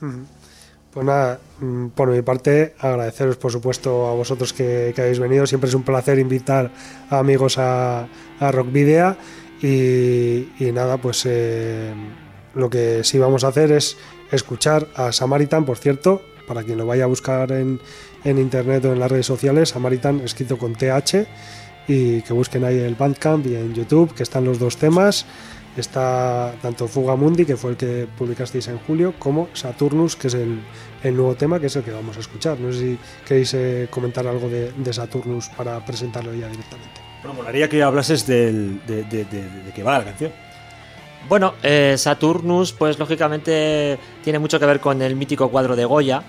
Pues nada, mm, por mi parte, agradeceros por supuesto a vosotros que, habéis venido. Siempre es un placer invitar a amigos a, Rock Video. Y, y nada, pues eh, lo que sí vamos a hacer es escuchar a Samaritan, por cierto, para quien lo vaya a buscar en, en internet o en las redes sociales, Samaritan escrito con TH, y que busquen ahí el Bandcamp y en YouTube, que están los dos temas. Está tanto Fuga Mundi, que fue el que publicasteis en julio, como Saturnus, que es el, el nuevo tema, que es el que vamos a escuchar. No sé si queréis eh, comentar algo de, de Saturnus para presentarlo ya directamente. Bueno, molaría que hablases del, de, de, de, de qué va la canción. Bueno, eh, Saturnus, pues lógicamente tiene mucho que ver con el mítico cuadro de Goya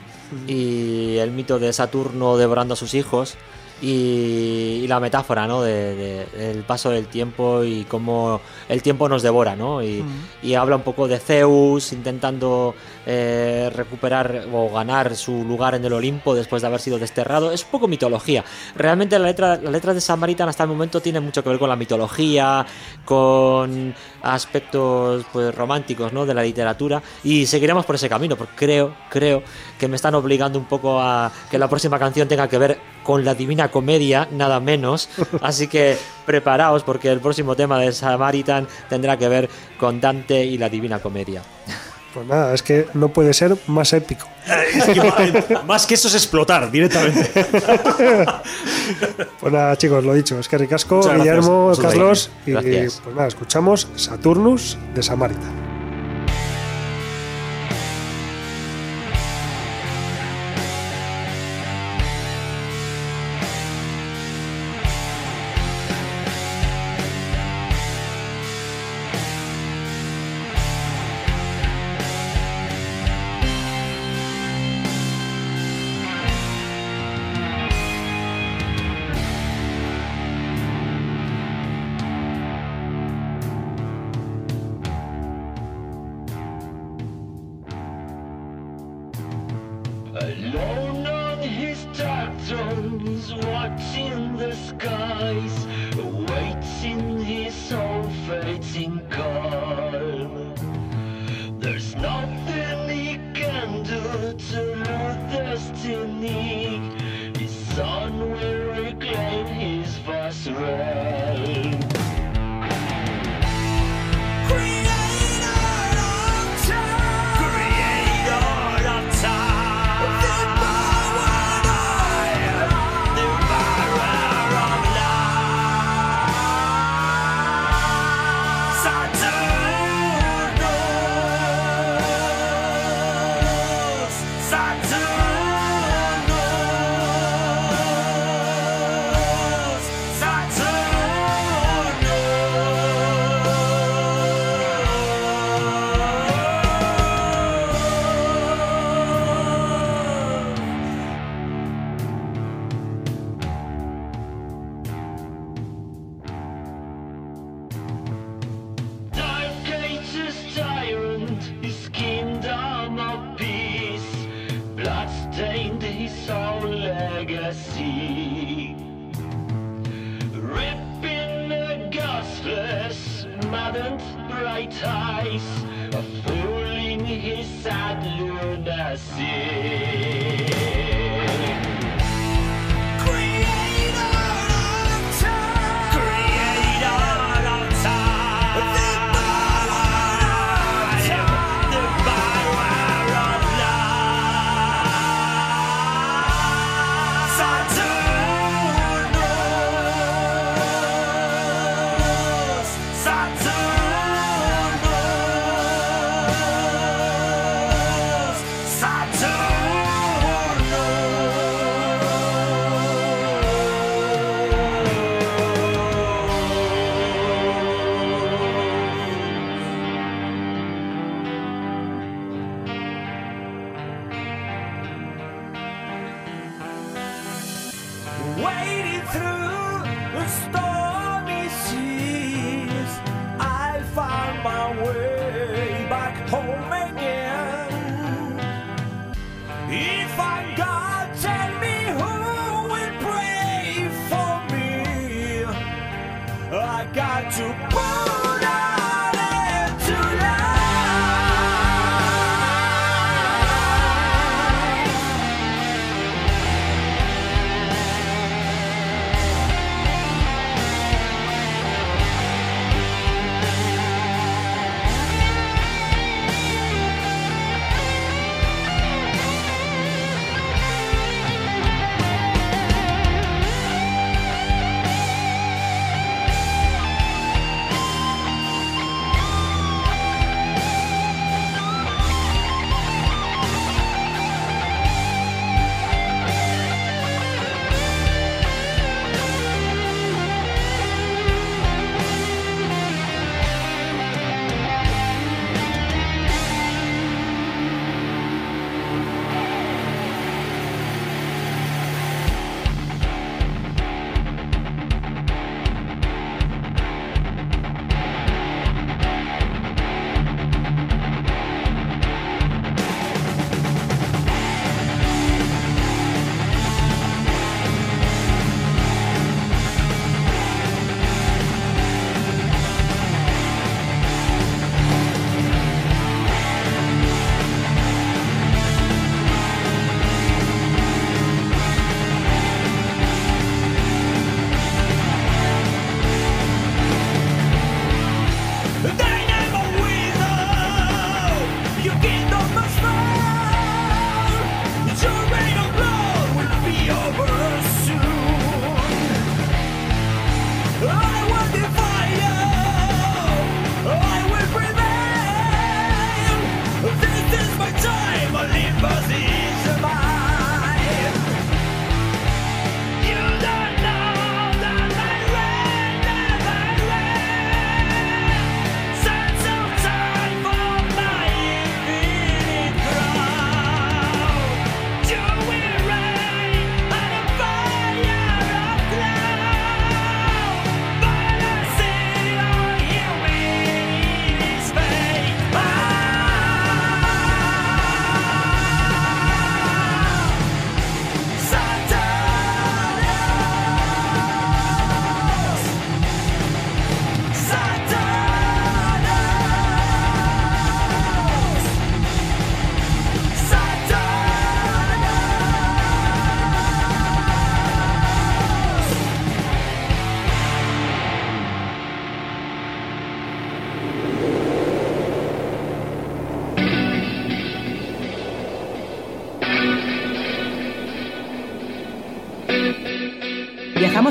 y el mito de Saturno devorando a sus hijos y, y la metáfora, ¿no? De, de- del paso del tiempo y cómo el tiempo nos devora, ¿no? Y, y habla un poco de Zeus intentando eh, recuperar o ganar su lugar en el Olimpo después de haber sido desterrado. Es un poco mitología. Realmente la letra, la letra de Samaritan hasta el momento tiene mucho que ver con la mitología, con aspectos pues románticos, ¿no? De la literatura y seguiremos por ese camino porque creo, creo que me están obligando un poco a que la próxima canción tenga que ver con la Divina Comedia, nada menos. Así que preparaos porque el próximo tema de Samaritan tendrá que ver con Dante y la Divina Comedia. Pues nada, es que no puede ser más épico. <laughs> Es que ma- más que eso es explotar directamente. <laughs> Pues nada, chicos, lo dicho, es que ricasco. Guillermo, Carlos, y pues nada, escuchamos Saturnus de Samaritan.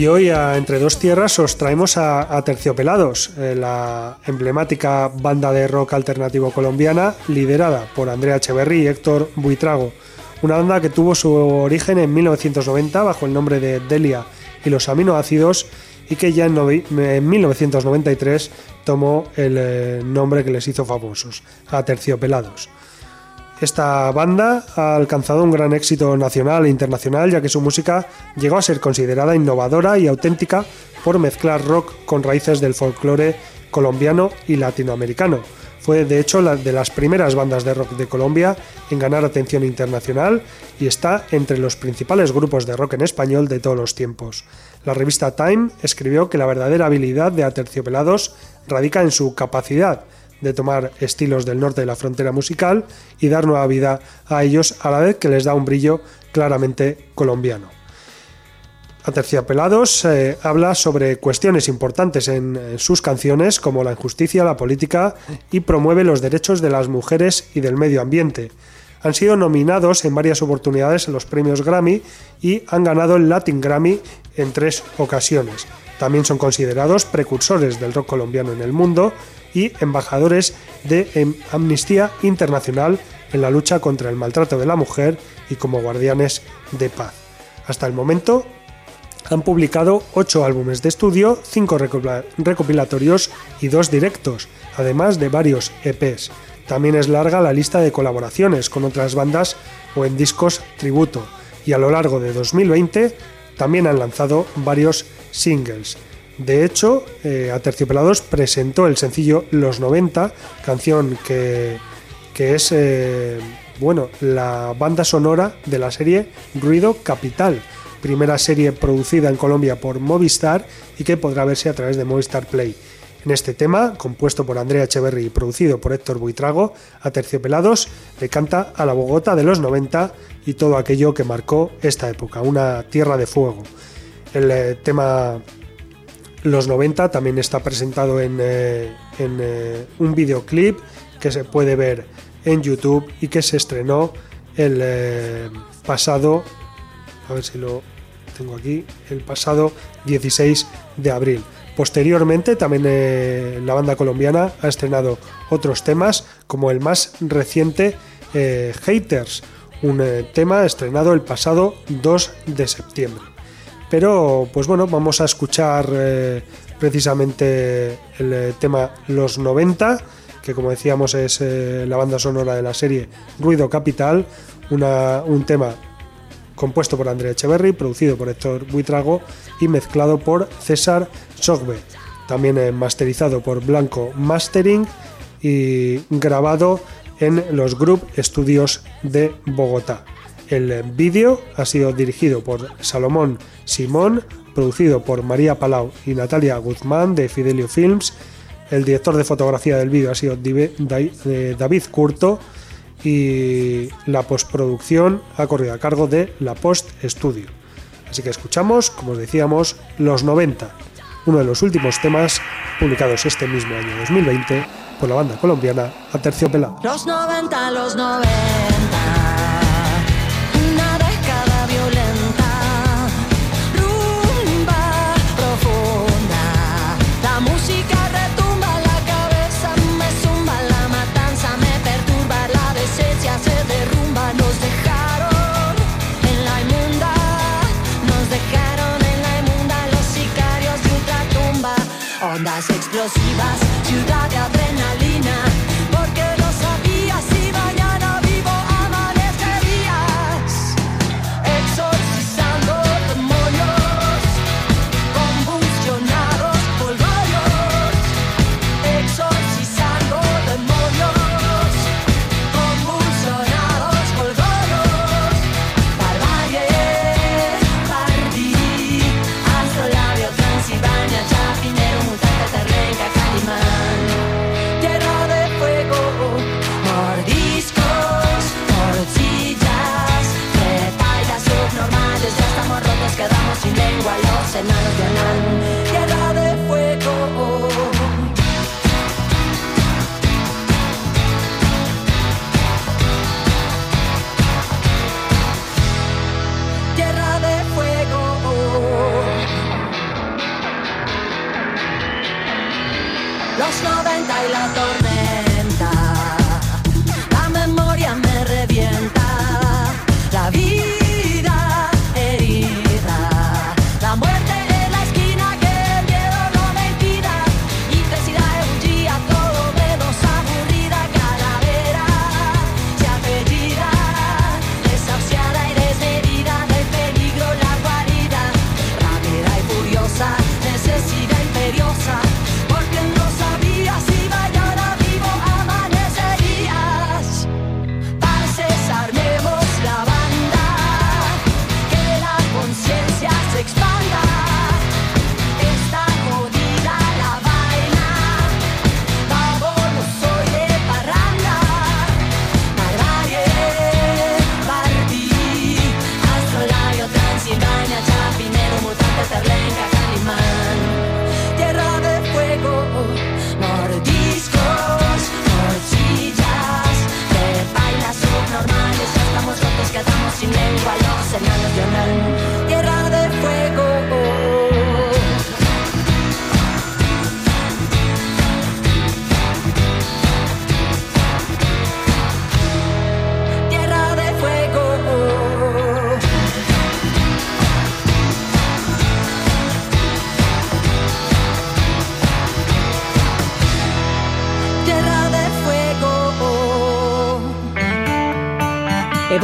Y hoy a Entre Dos Tierras os traemos a, a Terciopelados, eh, la emblemática banda de rock alternativo colombiana liderada por Andrea Echeverry y Héctor Buitrago. Una banda que tuvo su origen en 1990 bajo el nombre de Delia y los aminoácidos y que ya en, en 1993 tomó el eh, nombre que les hizo famosos, a Terciopelados. Esta banda ha alcanzado un gran éxito nacional e internacional ya que su música llegó a ser considerada innovadora y auténtica por mezclar rock con raíces del folclore colombiano y latinoamericano. Fue de hecho la de las primeras bandas de rock de Colombia en ganar atención internacional y está entre los principales grupos de rock en español de todos los tiempos. La revista Time escribió que la verdadera habilidad de Aterciopelados radica en su capacidad de tomar estilos del norte de la frontera musical y dar nueva vida a ellos a la vez que les da un brillo claramente colombiano. Aterciopelados eh, habla sobre cuestiones importantes en, en sus canciones como la injusticia, la política y promueve los derechos de las mujeres y del medio ambiente. Han sido nominados en varias oportunidades en los premios Grammy y han ganado el Latin Grammy en tres ocasiones. También son considerados precursores del rock colombiano en el mundo y embajadores de em, Amnistía Internacional en la lucha contra el maltrato de la mujer y como guardianes de paz. Hasta el momento han publicado 8 álbumes de estudio, 5 recopilatorios y 2 directos, además de varios EPs. También es larga la lista de colaboraciones con otras bandas o en discos tributo, y a lo largo de 2020 también han lanzado varios singles. De hecho, eh, Aterciopelados presentó el sencillo Los 90, canción que, que es eh, bueno, la banda sonora de la serie Ruido Capital, primera serie producida en Colombia por Movistar y que podrá verse a través de Movistar Play. En este tema, compuesto por Andrea Echeverry y producido por Héctor Buitrago, Aterciopelados le canta a la Bogotá de los 90 y todo aquello que marcó esta época, una tierra de fuego. El eh, tema Los 90 también está presentado en, eh, eh, un videoclip que se puede ver en YouTube y que se estrenó el eh, pasado, a ver si lo tengo aquí, el pasado 16 de abril. Posteriormente, también la banda colombiana ha estrenado otros temas, como el más reciente Haters, un tema estrenado el pasado 2 de septiembre. Pero, pues bueno, vamos a escuchar eh, precisamente el eh, tema Los 90, que como decíamos es eh, la banda sonora de la serie Ruido Capital, un tema compuesto por Andrea Echeverry, producido por Héctor Buitrago y mezclado por César Sogbe. También masterizado por Blanco Mastering y grabado en los Group Studios de Bogotá. El vídeo ha sido dirigido por Salomón Simón, producido por María Palau y Natalia Guzmán de Fidelio Films. El director de fotografía del vídeo ha sido eh, David Curto y la postproducción ha corrido a cargo de La Post Studio. Así que escuchamos, como os decíamos, Los 90, uno de los últimos temas publicados este mismo año 2020 por la banda colombiana Aterciopelado. Los 90, los 90.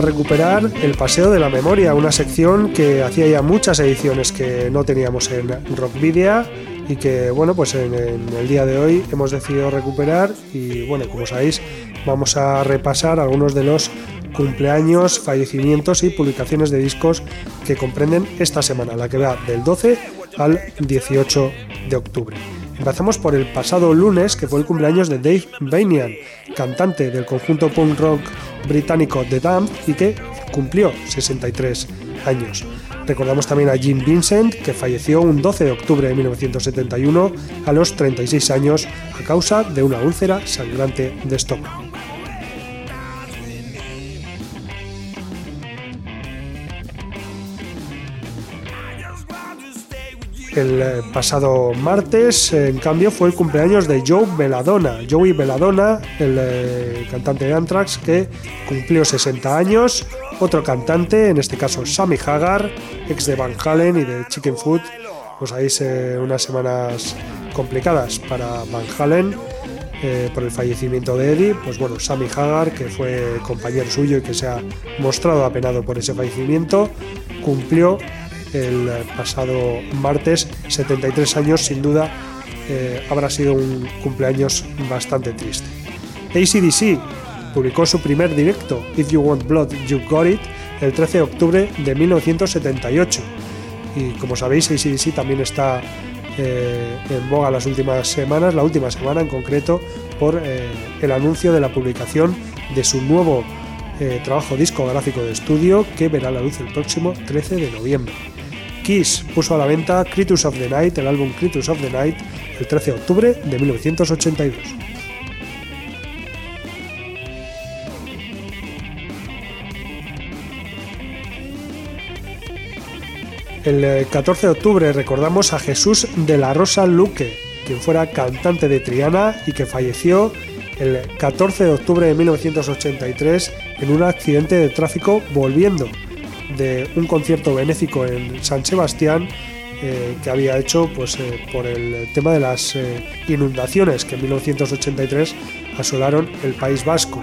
Recuperar el Paseo de la Memoria, una sección que hacía ya muchas ediciones que no teníamos en Rockvidia y que, bueno, pues en, en el día de hoy hemos decidido recuperar y, bueno, como sabéis, vamos a repasar algunos de los cumpleaños, fallecimientos y publicaciones de discos que comprenden esta semana, la que va del 12 al 18 de octubre. Empezamos por el pasado lunes, que fue el cumpleaños de Dave Banyan, cantante del conjunto punk rock británico The Damned y que cumplió 63 años. Recordamos también a Jim Vincent, que falleció un 12 de octubre de 1971 a los 36 años a causa de una úlcera sangrante de estómago. El eh, pasado martes, en cambio, fue el cumpleaños de Joe Belladonna. Joey Belladonna, el eh, cantante de Anthrax, que cumplió 60 años. Otro cantante, en este caso Sammy Hagar, ex de Van Halen y de Chicken Food. Pues ahí se unas semanas complicadas para Van Halen eh, por el fallecimiento de Eddie. Pues bueno, Sammy Hagar, que fue compañero suyo y que se ha mostrado apenado por ese fallecimiento, cumplió el pasado martes 73 años, sin duda eh, habrá sido un cumpleaños bastante triste. ACDC publicó su primer directo, If You Want Blood, You Got It, el 13 de octubre de 1978. Y como sabéis, ACDC también está eh, en boga las últimas semanas, la última semana en concreto, por eh, el anuncio de la publicación de su nuevo eh, trabajo discográfico de estudio que verá la luz el próximo 13 de noviembre. Kiss puso a la venta Critus of the Night, el álbum Critus of the Night, el 13 de octubre de 1982. El eh, 14 de octubre recordamos a Jesús de la Rosa Luque, quien fuera cantante de Triana y que falleció el 14 de octubre de 1983 en un accidente de tráfico volviendo de un concierto benéfico en San Sebastián eh, que había hecho pues, eh, por el tema de las eh, inundaciones que en 1983 asolaron el País Vasco.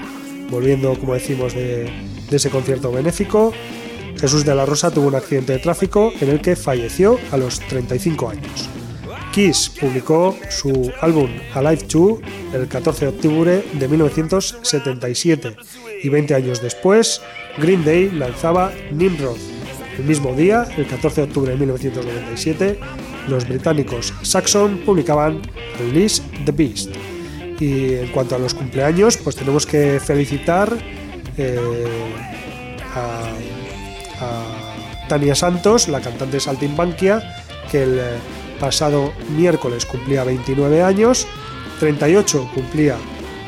Volviendo, como decimos, de, de ese concierto benéfico, Jesús de la Rosa tuvo un accidente de tráfico en el que falleció a los 35 años. Kiss publicó su álbum Alive 2 el 14 de octubre de 1977 y 20 años después Green Day lanzaba Nimrod, El mismo día, el 14 de octubre de 1997, los británicos Saxon publicaban Release the Beast. Y en cuanto a los cumpleaños, pues tenemos que felicitar eh, a, a Tania Santos, la cantante de Saltimbanquia, que el eh, pasado miércoles cumplía 29 años, 38 cumplía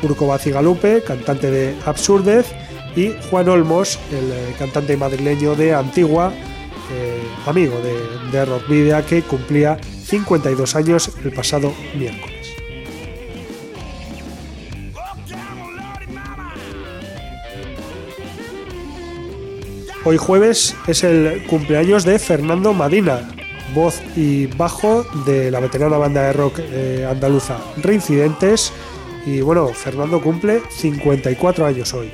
Urco Bacigalupe, cantante de Absurdez, y Juan Olmos, el eh, cantante madrileño de Antigua, eh, amigo de, de Rock Video, que cumplía 52 años el pasado miércoles. Hoy jueves es el cumpleaños de Fernando Madina, voz y bajo de la veterana banda de rock eh, andaluza Reincidentes. Y bueno, Fernando cumple 54 años hoy.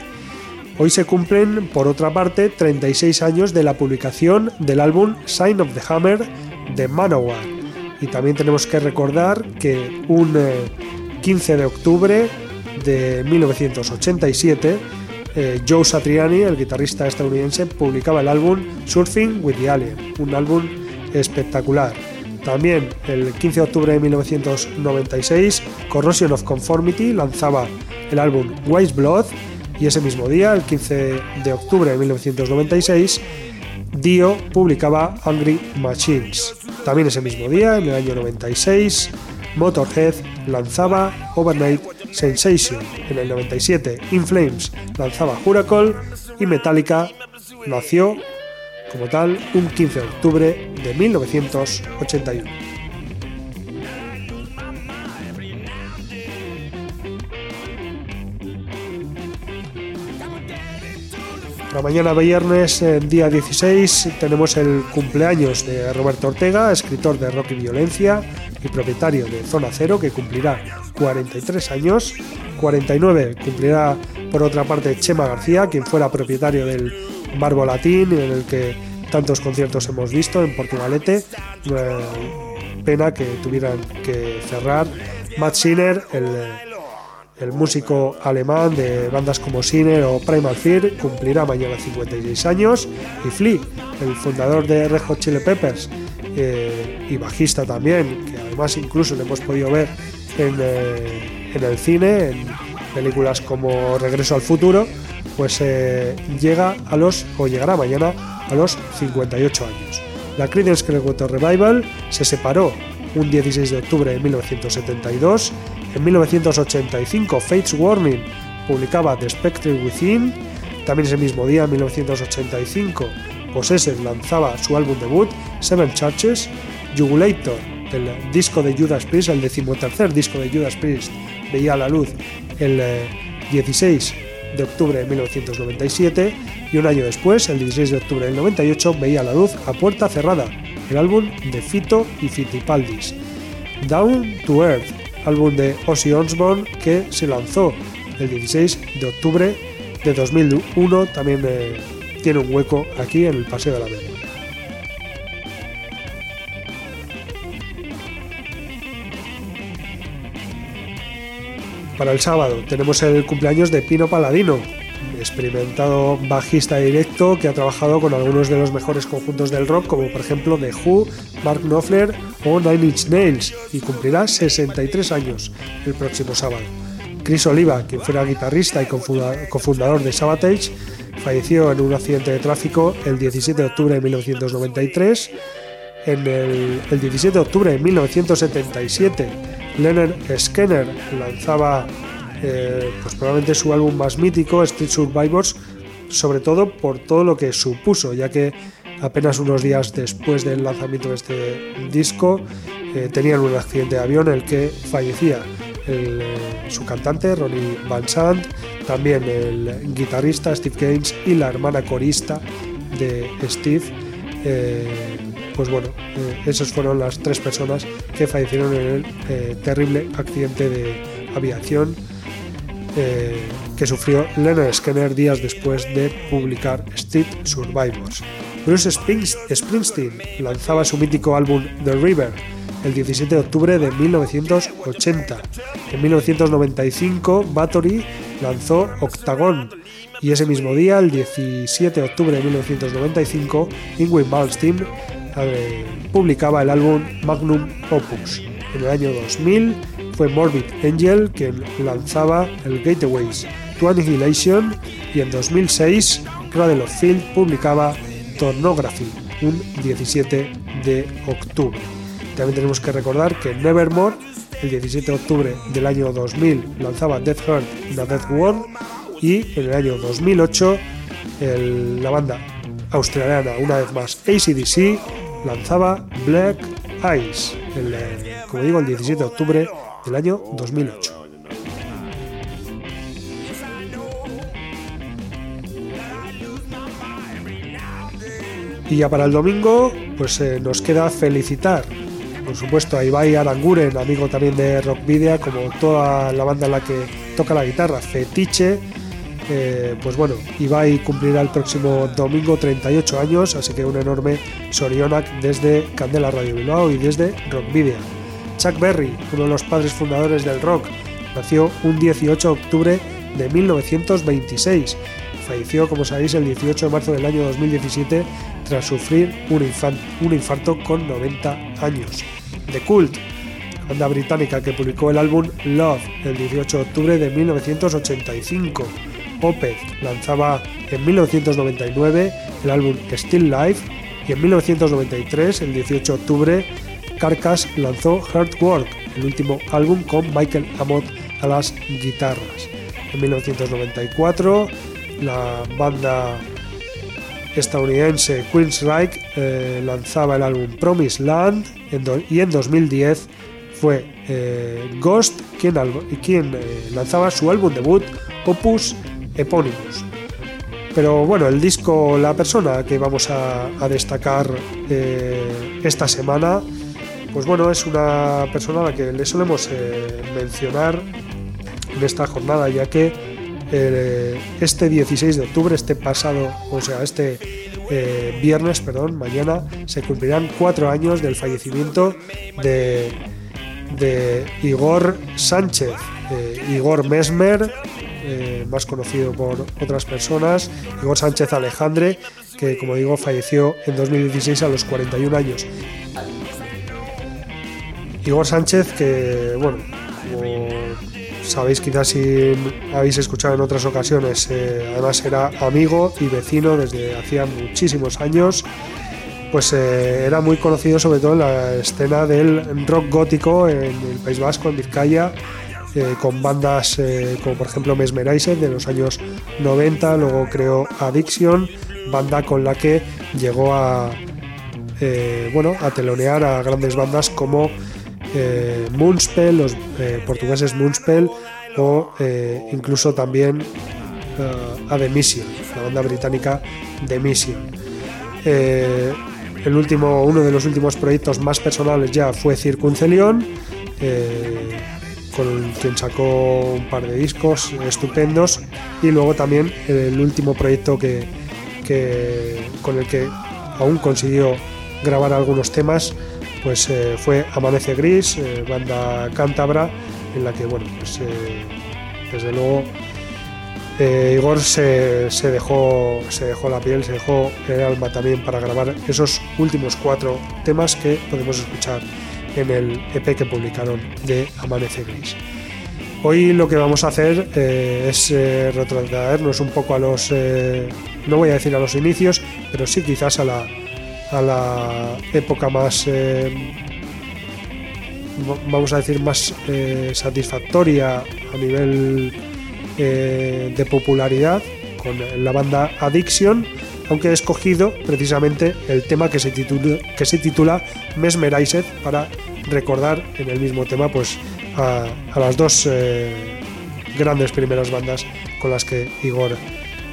Hoy se cumplen, por otra parte, 36 años de la publicación del álbum Sign of the Hammer de Manowar. Y también tenemos que recordar que un eh, 15 de octubre de 1987, eh, Joe Satriani, el guitarrista estadounidense, publicaba el álbum Surfing with the Alien, un álbum espectacular. También el 15 de octubre de 1996, Corrosion of Conformity lanzaba el álbum Wise Blood y ese mismo día, el 15 de octubre de 1996, Dio publicaba Angry Machines. También ese mismo día, en el año 96, Motorhead lanzaba Overnight Sensation. En el 97, In Flames lanzaba Huracle y Metallica nació como tal un 15 de octubre de 1981. Para mañana viernes, día 16, tenemos el cumpleaños de Roberto Ortega, escritor de rock y violencia y propietario de Zona Cero, que cumplirá 43 años. 49 cumplirá, por otra parte, Chema García, quien fuera propietario del Barbo Latín, en el que tantos conciertos hemos visto en Portugalete. Eh, pena que tuvieran que cerrar. Matt Sinner, el músico alemán de bandas como Sinner o Primal Fear cumplirá mañana 56 años y Flea, el fundador de Red Hot Chili Peppers eh, y bajista también, que además incluso le hemos podido ver en, eh, en el cine, en películas como Regreso al Futuro, pues eh, llega a los, o llegará mañana a los 58 años. La Creedence Clearwater Revival se separó un 16 de octubre de 1972 en 1985, Fates Warning publicaba The Spectre Within. También ese mismo día, en 1985, Possessed lanzaba su álbum debut, Seven Churches. Jugulator, el disco de Judas Priest, el decimotercer disco de Judas Priest, veía la luz el eh, 16 de octubre de 1997 y un año después, el 16 de octubre del 98, veía la luz a puerta cerrada, el álbum de Fito y Fitipaldis. Down to Earth, álbum de Ozzy Osbourne que se lanzó el 16 de octubre de 2001, también eh, tiene un hueco aquí en el Paseo de la Memoria. Para el sábado tenemos el cumpleaños de Pino Paladino, experimentado bajista directo que ha trabajado con algunos de los mejores conjuntos del rock, como por ejemplo The Who, Mark Knopfler o Nine Inch Nails, y cumplirá 63 años el próximo sábado. Chris Oliva, quien fuera guitarrista y cofunda- cofundador de Sabotage, falleció en un accidente de tráfico el 17 de octubre de 1993. En el, el 17 de octubre de 1977, Leonard Skinner lanzaba eh, pues probablemente su álbum más mítico, Street Survivors, sobre todo por todo lo que supuso, ya que apenas unos días después del lanzamiento de este disco eh, tenían un accidente de avión en el que fallecía eh, su cantante Ronnie Van Sant, también el guitarrista Steve Gaines y la hermana corista de Steve. Pues bueno, eh, esas fueron las tres personas que fallecieron en el eh, terrible accidente de aviación eh, que sufrió Leonard Skinner días después de publicar Street Survivors. Bruce Springs- Springsteen lanzaba su mítico álbum The River el 17 de octubre de 1980. En 1995, Bathory lanzó Octagon Y ese mismo día, el 17 de octubre de 1995, Ingrid Malmsteen eh, publicaba el álbum Magnum Opus. En el año 2000 fue Morbid Angel quien lanzaba el Gateways to Annihilation y en 2006 Cradle of Field publicaba Tornography, un 17 de octubre. También tenemos que recordar que Nevermore, el 17 de octubre del año 2000, lanzaba Death Heart a Death World y en el año 2008 el- la banda australiana, una vez más ACDC, lanzaba Black Eyes, el, eh, como digo, el 17 de octubre del año 2008. Y ya para el domingo, pues eh, nos queda felicitar, por supuesto, a Ibai Aranguren, amigo también de Rock Video, como toda la banda en la que toca la guitarra, Fetiche. Eh, pues bueno, Ibai cumplirá el próximo domingo 38 años, así que un enorme Sorionak desde Candela Radio Bilbao y desde Rock Video. Chuck Berry, uno de los padres fundadores del rock, nació un 18 de octubre de 1926. Falleció, como sabéis, el 18 de marzo del año 2017 tras sufrir un infarto con 90 años. The Cult, banda británica que publicó el álbum Love el 18 de octubre de 1985. Opeth lanzaba en 1999 el álbum Still Life y en 1993, el 18 de octubre, Carcass lanzó Hard Work, el último álbum con Michael Amott a las guitarras. En 1994, la banda estadounidense Queensryche eh, lanzaba el álbum Promised Land y en 2010 fue eh, Ghost quien eh, lanzaba su álbum debut Opus Eponymous. Pero bueno, el disco, la persona que vamos a, destacar eh, esta semana, pues bueno, es una persona a la que le solemos eh, mencionar en esta jornada, ya que eh, este 16 de octubre, este pasado, o sea, este viernes, perdón, mañana, se cumplirán cuatro años del fallecimiento de, Igor Sánchez, Igor Mesmer, eh, más conocido por otras personas, Igor Sánchez Alejandre, que como digo falleció en 2016 a los 41 años. Igor Sánchez, que bueno, como sabéis quizás si habéis escuchado en otras ocasiones, eh, además era amigo y vecino desde hacía muchísimos años, pues eh, era muy conocido sobre todo en la escena del rock gótico en el País Vasco, en Vizcaya, eh, con bandas eh, como por ejemplo Mesmerizer de los años 90, luego creó Addiction, banda con la que llegó a, eh, bueno, a telonear a grandes bandas como Moonspell, los portugueses Moonspell o incluso también a The Mission, la banda británica The Mission. El último, uno de los últimos proyectos más personales ya fue Circuncelión, con quien sacó un par de discos estupendos y luego también el último proyecto que, que- con el que aún consiguió grabar algunos temas pues eh, fue Amanece Gris, eh, banda cántabra, en la que, bueno, pues eh, desde luego Igor se, se dejó, se dejó la piel, se dejó el alma también para grabar esos últimos cuatro temas que podemos escuchar en el EP que publicaron de Amanece Gris. Hoy lo que vamos a hacer eh, es eh, un poco a los, eh, no voy a decir a los inicios, pero sí quizás a la, a la época más, eh, va- vamos a decir, más satisfactoria a nivel de popularidad con la banda Addiction, aunque he escogido precisamente el tema que se titula, Mesmerized para recordar en el mismo tema pues a, las dos eh, grandes primeras bandas con las que Igor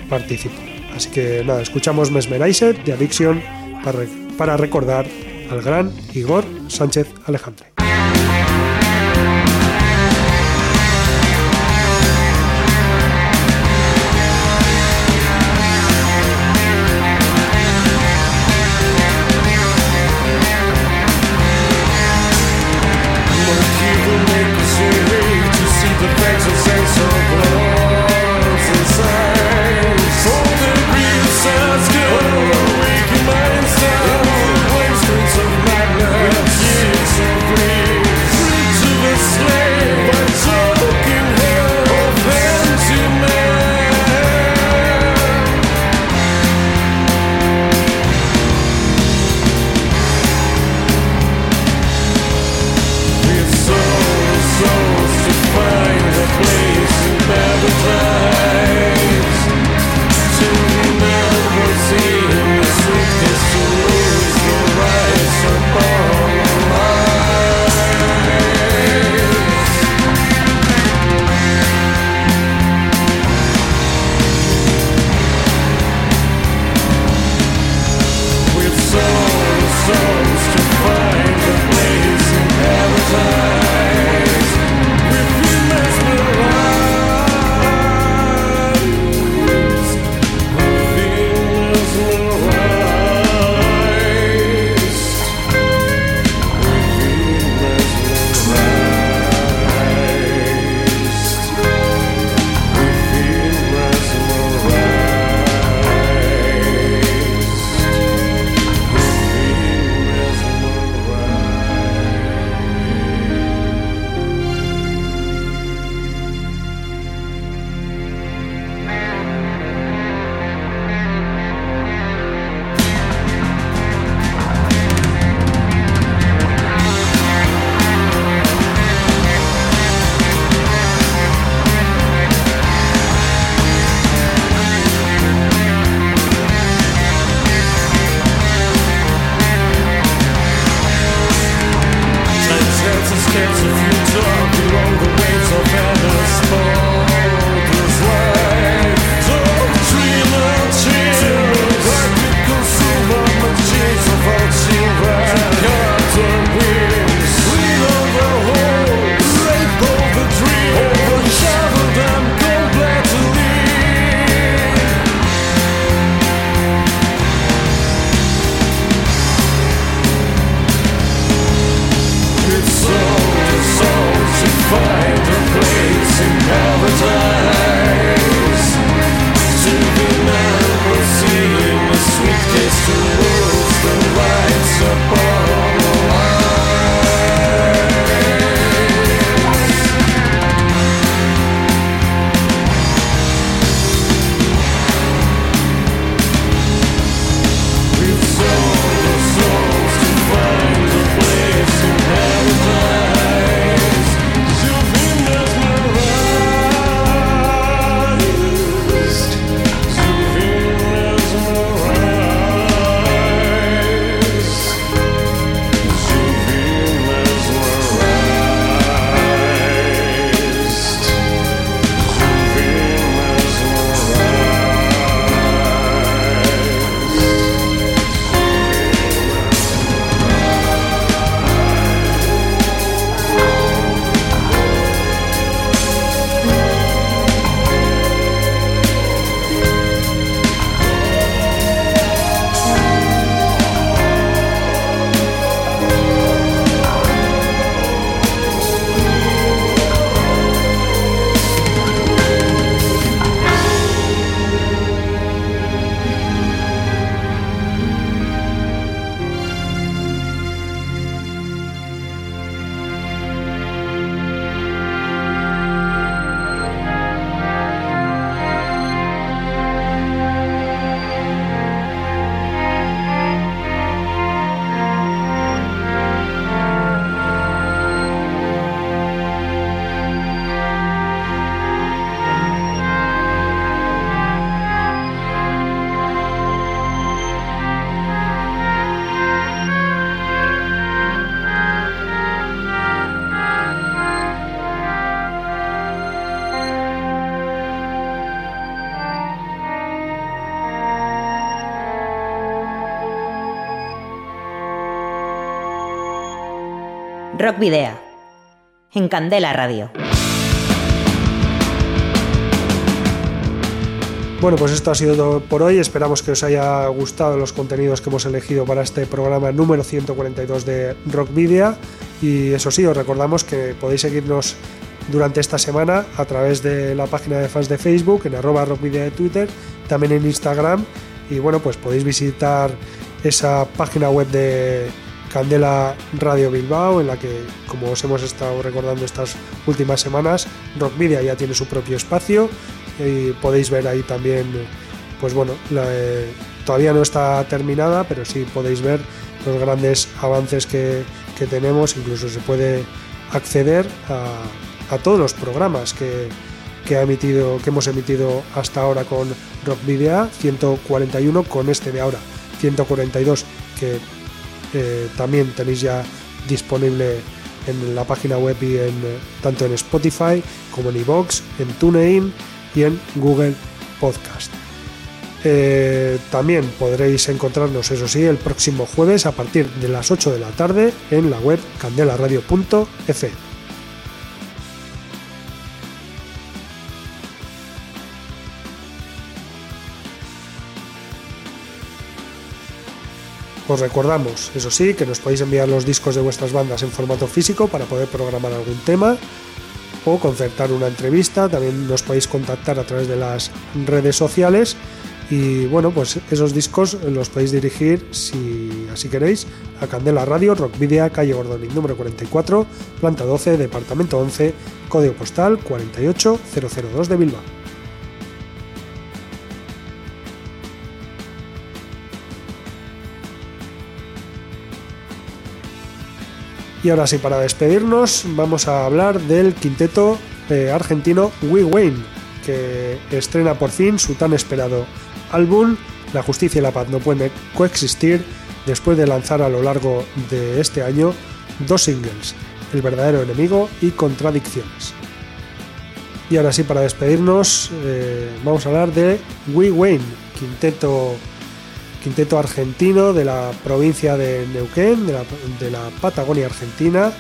participó. Así que nada, escuchamos Mesmerized de Addiction para, para recordar al gran Igor Sánchez Alejandre. Rock. En Candela Radio. Bueno, pues esto ha sido todo por hoy. Esperamos que os haya gustado los contenidos que hemos elegido para este programa número 142 de Rock Video. Y eso sí, os recordamos que podéis seguirnos durante esta semana a través de la página de fans de Facebook, en arroba rockvideo de Twitter, también en Instagram. Y bueno, pues podéis visitar esa página web de Candela Radio Bilbao, en la que, como os hemos estado recordando estas últimas semanas, Rock Video ya tiene su propio espacio y podéis ver ahí también, pues bueno, eh, todavía no está terminada, pero sí podéis ver los grandes avances que, que tenemos, incluso se puede acceder a, a todos los programas que, que, ha emitido, que hemos emitido hasta ahora con Rock Video 141 con este de ahora 142 que eh, también tenéis ya disponible en la página web y en tanto en Spotify como en iVoox, en TuneIn y en Google Podcast. Eh, también podréis encontrarnos, eso sí, el próximo jueves a partir de las 8 de la tarde en la web candelaradio.f. Os recordamos, eso sí, que nos podéis enviar los discos de vuestras bandas en formato físico para poder programar algún tema o concertar una entrevista. También nos podéis contactar a través de las redes sociales. Y bueno, pues esos discos los podéis dirigir, si así queréis, a Candela Radio, Rock Video, calle Gordonín, número 44, planta 12, departamento 11, código postal 48002 de Bilbao. Y ahora sí, para despedirnos, vamos a hablar del quinteto eh, argentino We Wayne, que estrena por fin su tan esperado álbum La justicia y la paz no pueden coexistir, después de lanzar a lo largo de este año dos singles, El verdadero enemigo y Contradicciones. Y ahora sí, para despedirnos, eh, vamos a hablar de We Wayne, quinteto quinteto argentino de la provincia de Neuquén, de la, Patagonia Argentina,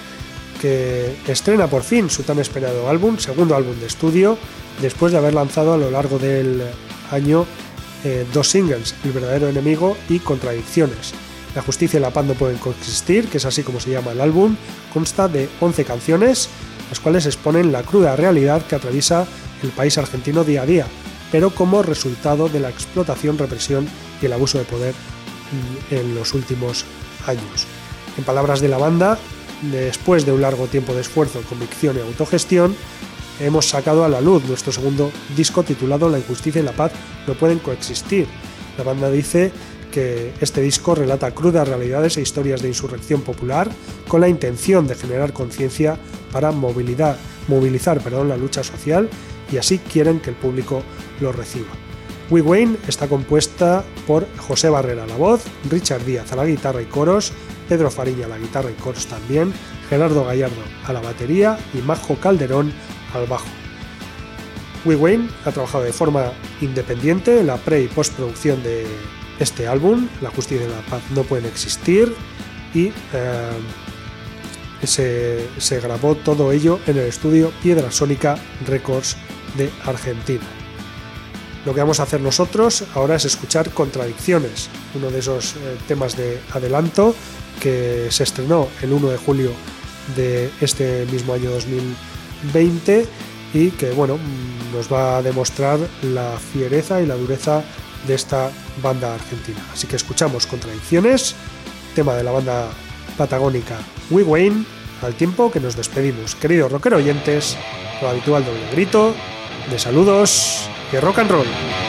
que estrena por fin su tan esperado álbum, segundo álbum de estudio, después de haber lanzado a lo largo del año eh, dos singles, El verdadero enemigo y Contradicciones. La justicia y la paz pueden coexistir, que es así como se llama el álbum, consta de 11 canciones, las cuales exponen la cruda realidad que atraviesa el país argentino día a día, pero como resultado de la explotación, represión y el abuso de poder en los últimos años. En palabras de la banda, después de un largo tiempo de esfuerzo, convicción y autogestión, hemos sacado a la luz nuestro segundo disco titulado La injusticia y la paz no pueden coexistir. La banda dice que este disco relata crudas realidades e historias de insurrección popular con la intención de generar conciencia para movilidad, movilizar perdón, la lucha social y así quieren que el público lo reciba. We Wayne está compuesta por José Barrera a la voz, Richard Díaz a la guitarra y coros, Pedro Fariña a la guitarra y coros también, Gerardo Gallardo a la batería y Majo Calderón al bajo. We Wayne ha trabajado de forma independiente en la pre y postproducción de este álbum, La justicia y la paz no pueden existir, y eh, se, se grabó todo ello en el estudio Piedra Sónica Records de Argentina. Lo que vamos a hacer nosotros ahora es escuchar Contradicciones, uno de esos eh, temas de adelanto que se estrenó el 1 de julio de este mismo año 2020 y que bueno nos va a demostrar la fiereza y la dureza de esta banda argentina. Así que escuchamos Contradicciones, tema de la banda patagónica We Wayne, al tiempo que nos despedimos. Queridos rockero oyentes, lo habitual doble grito de saludos y rock and roll.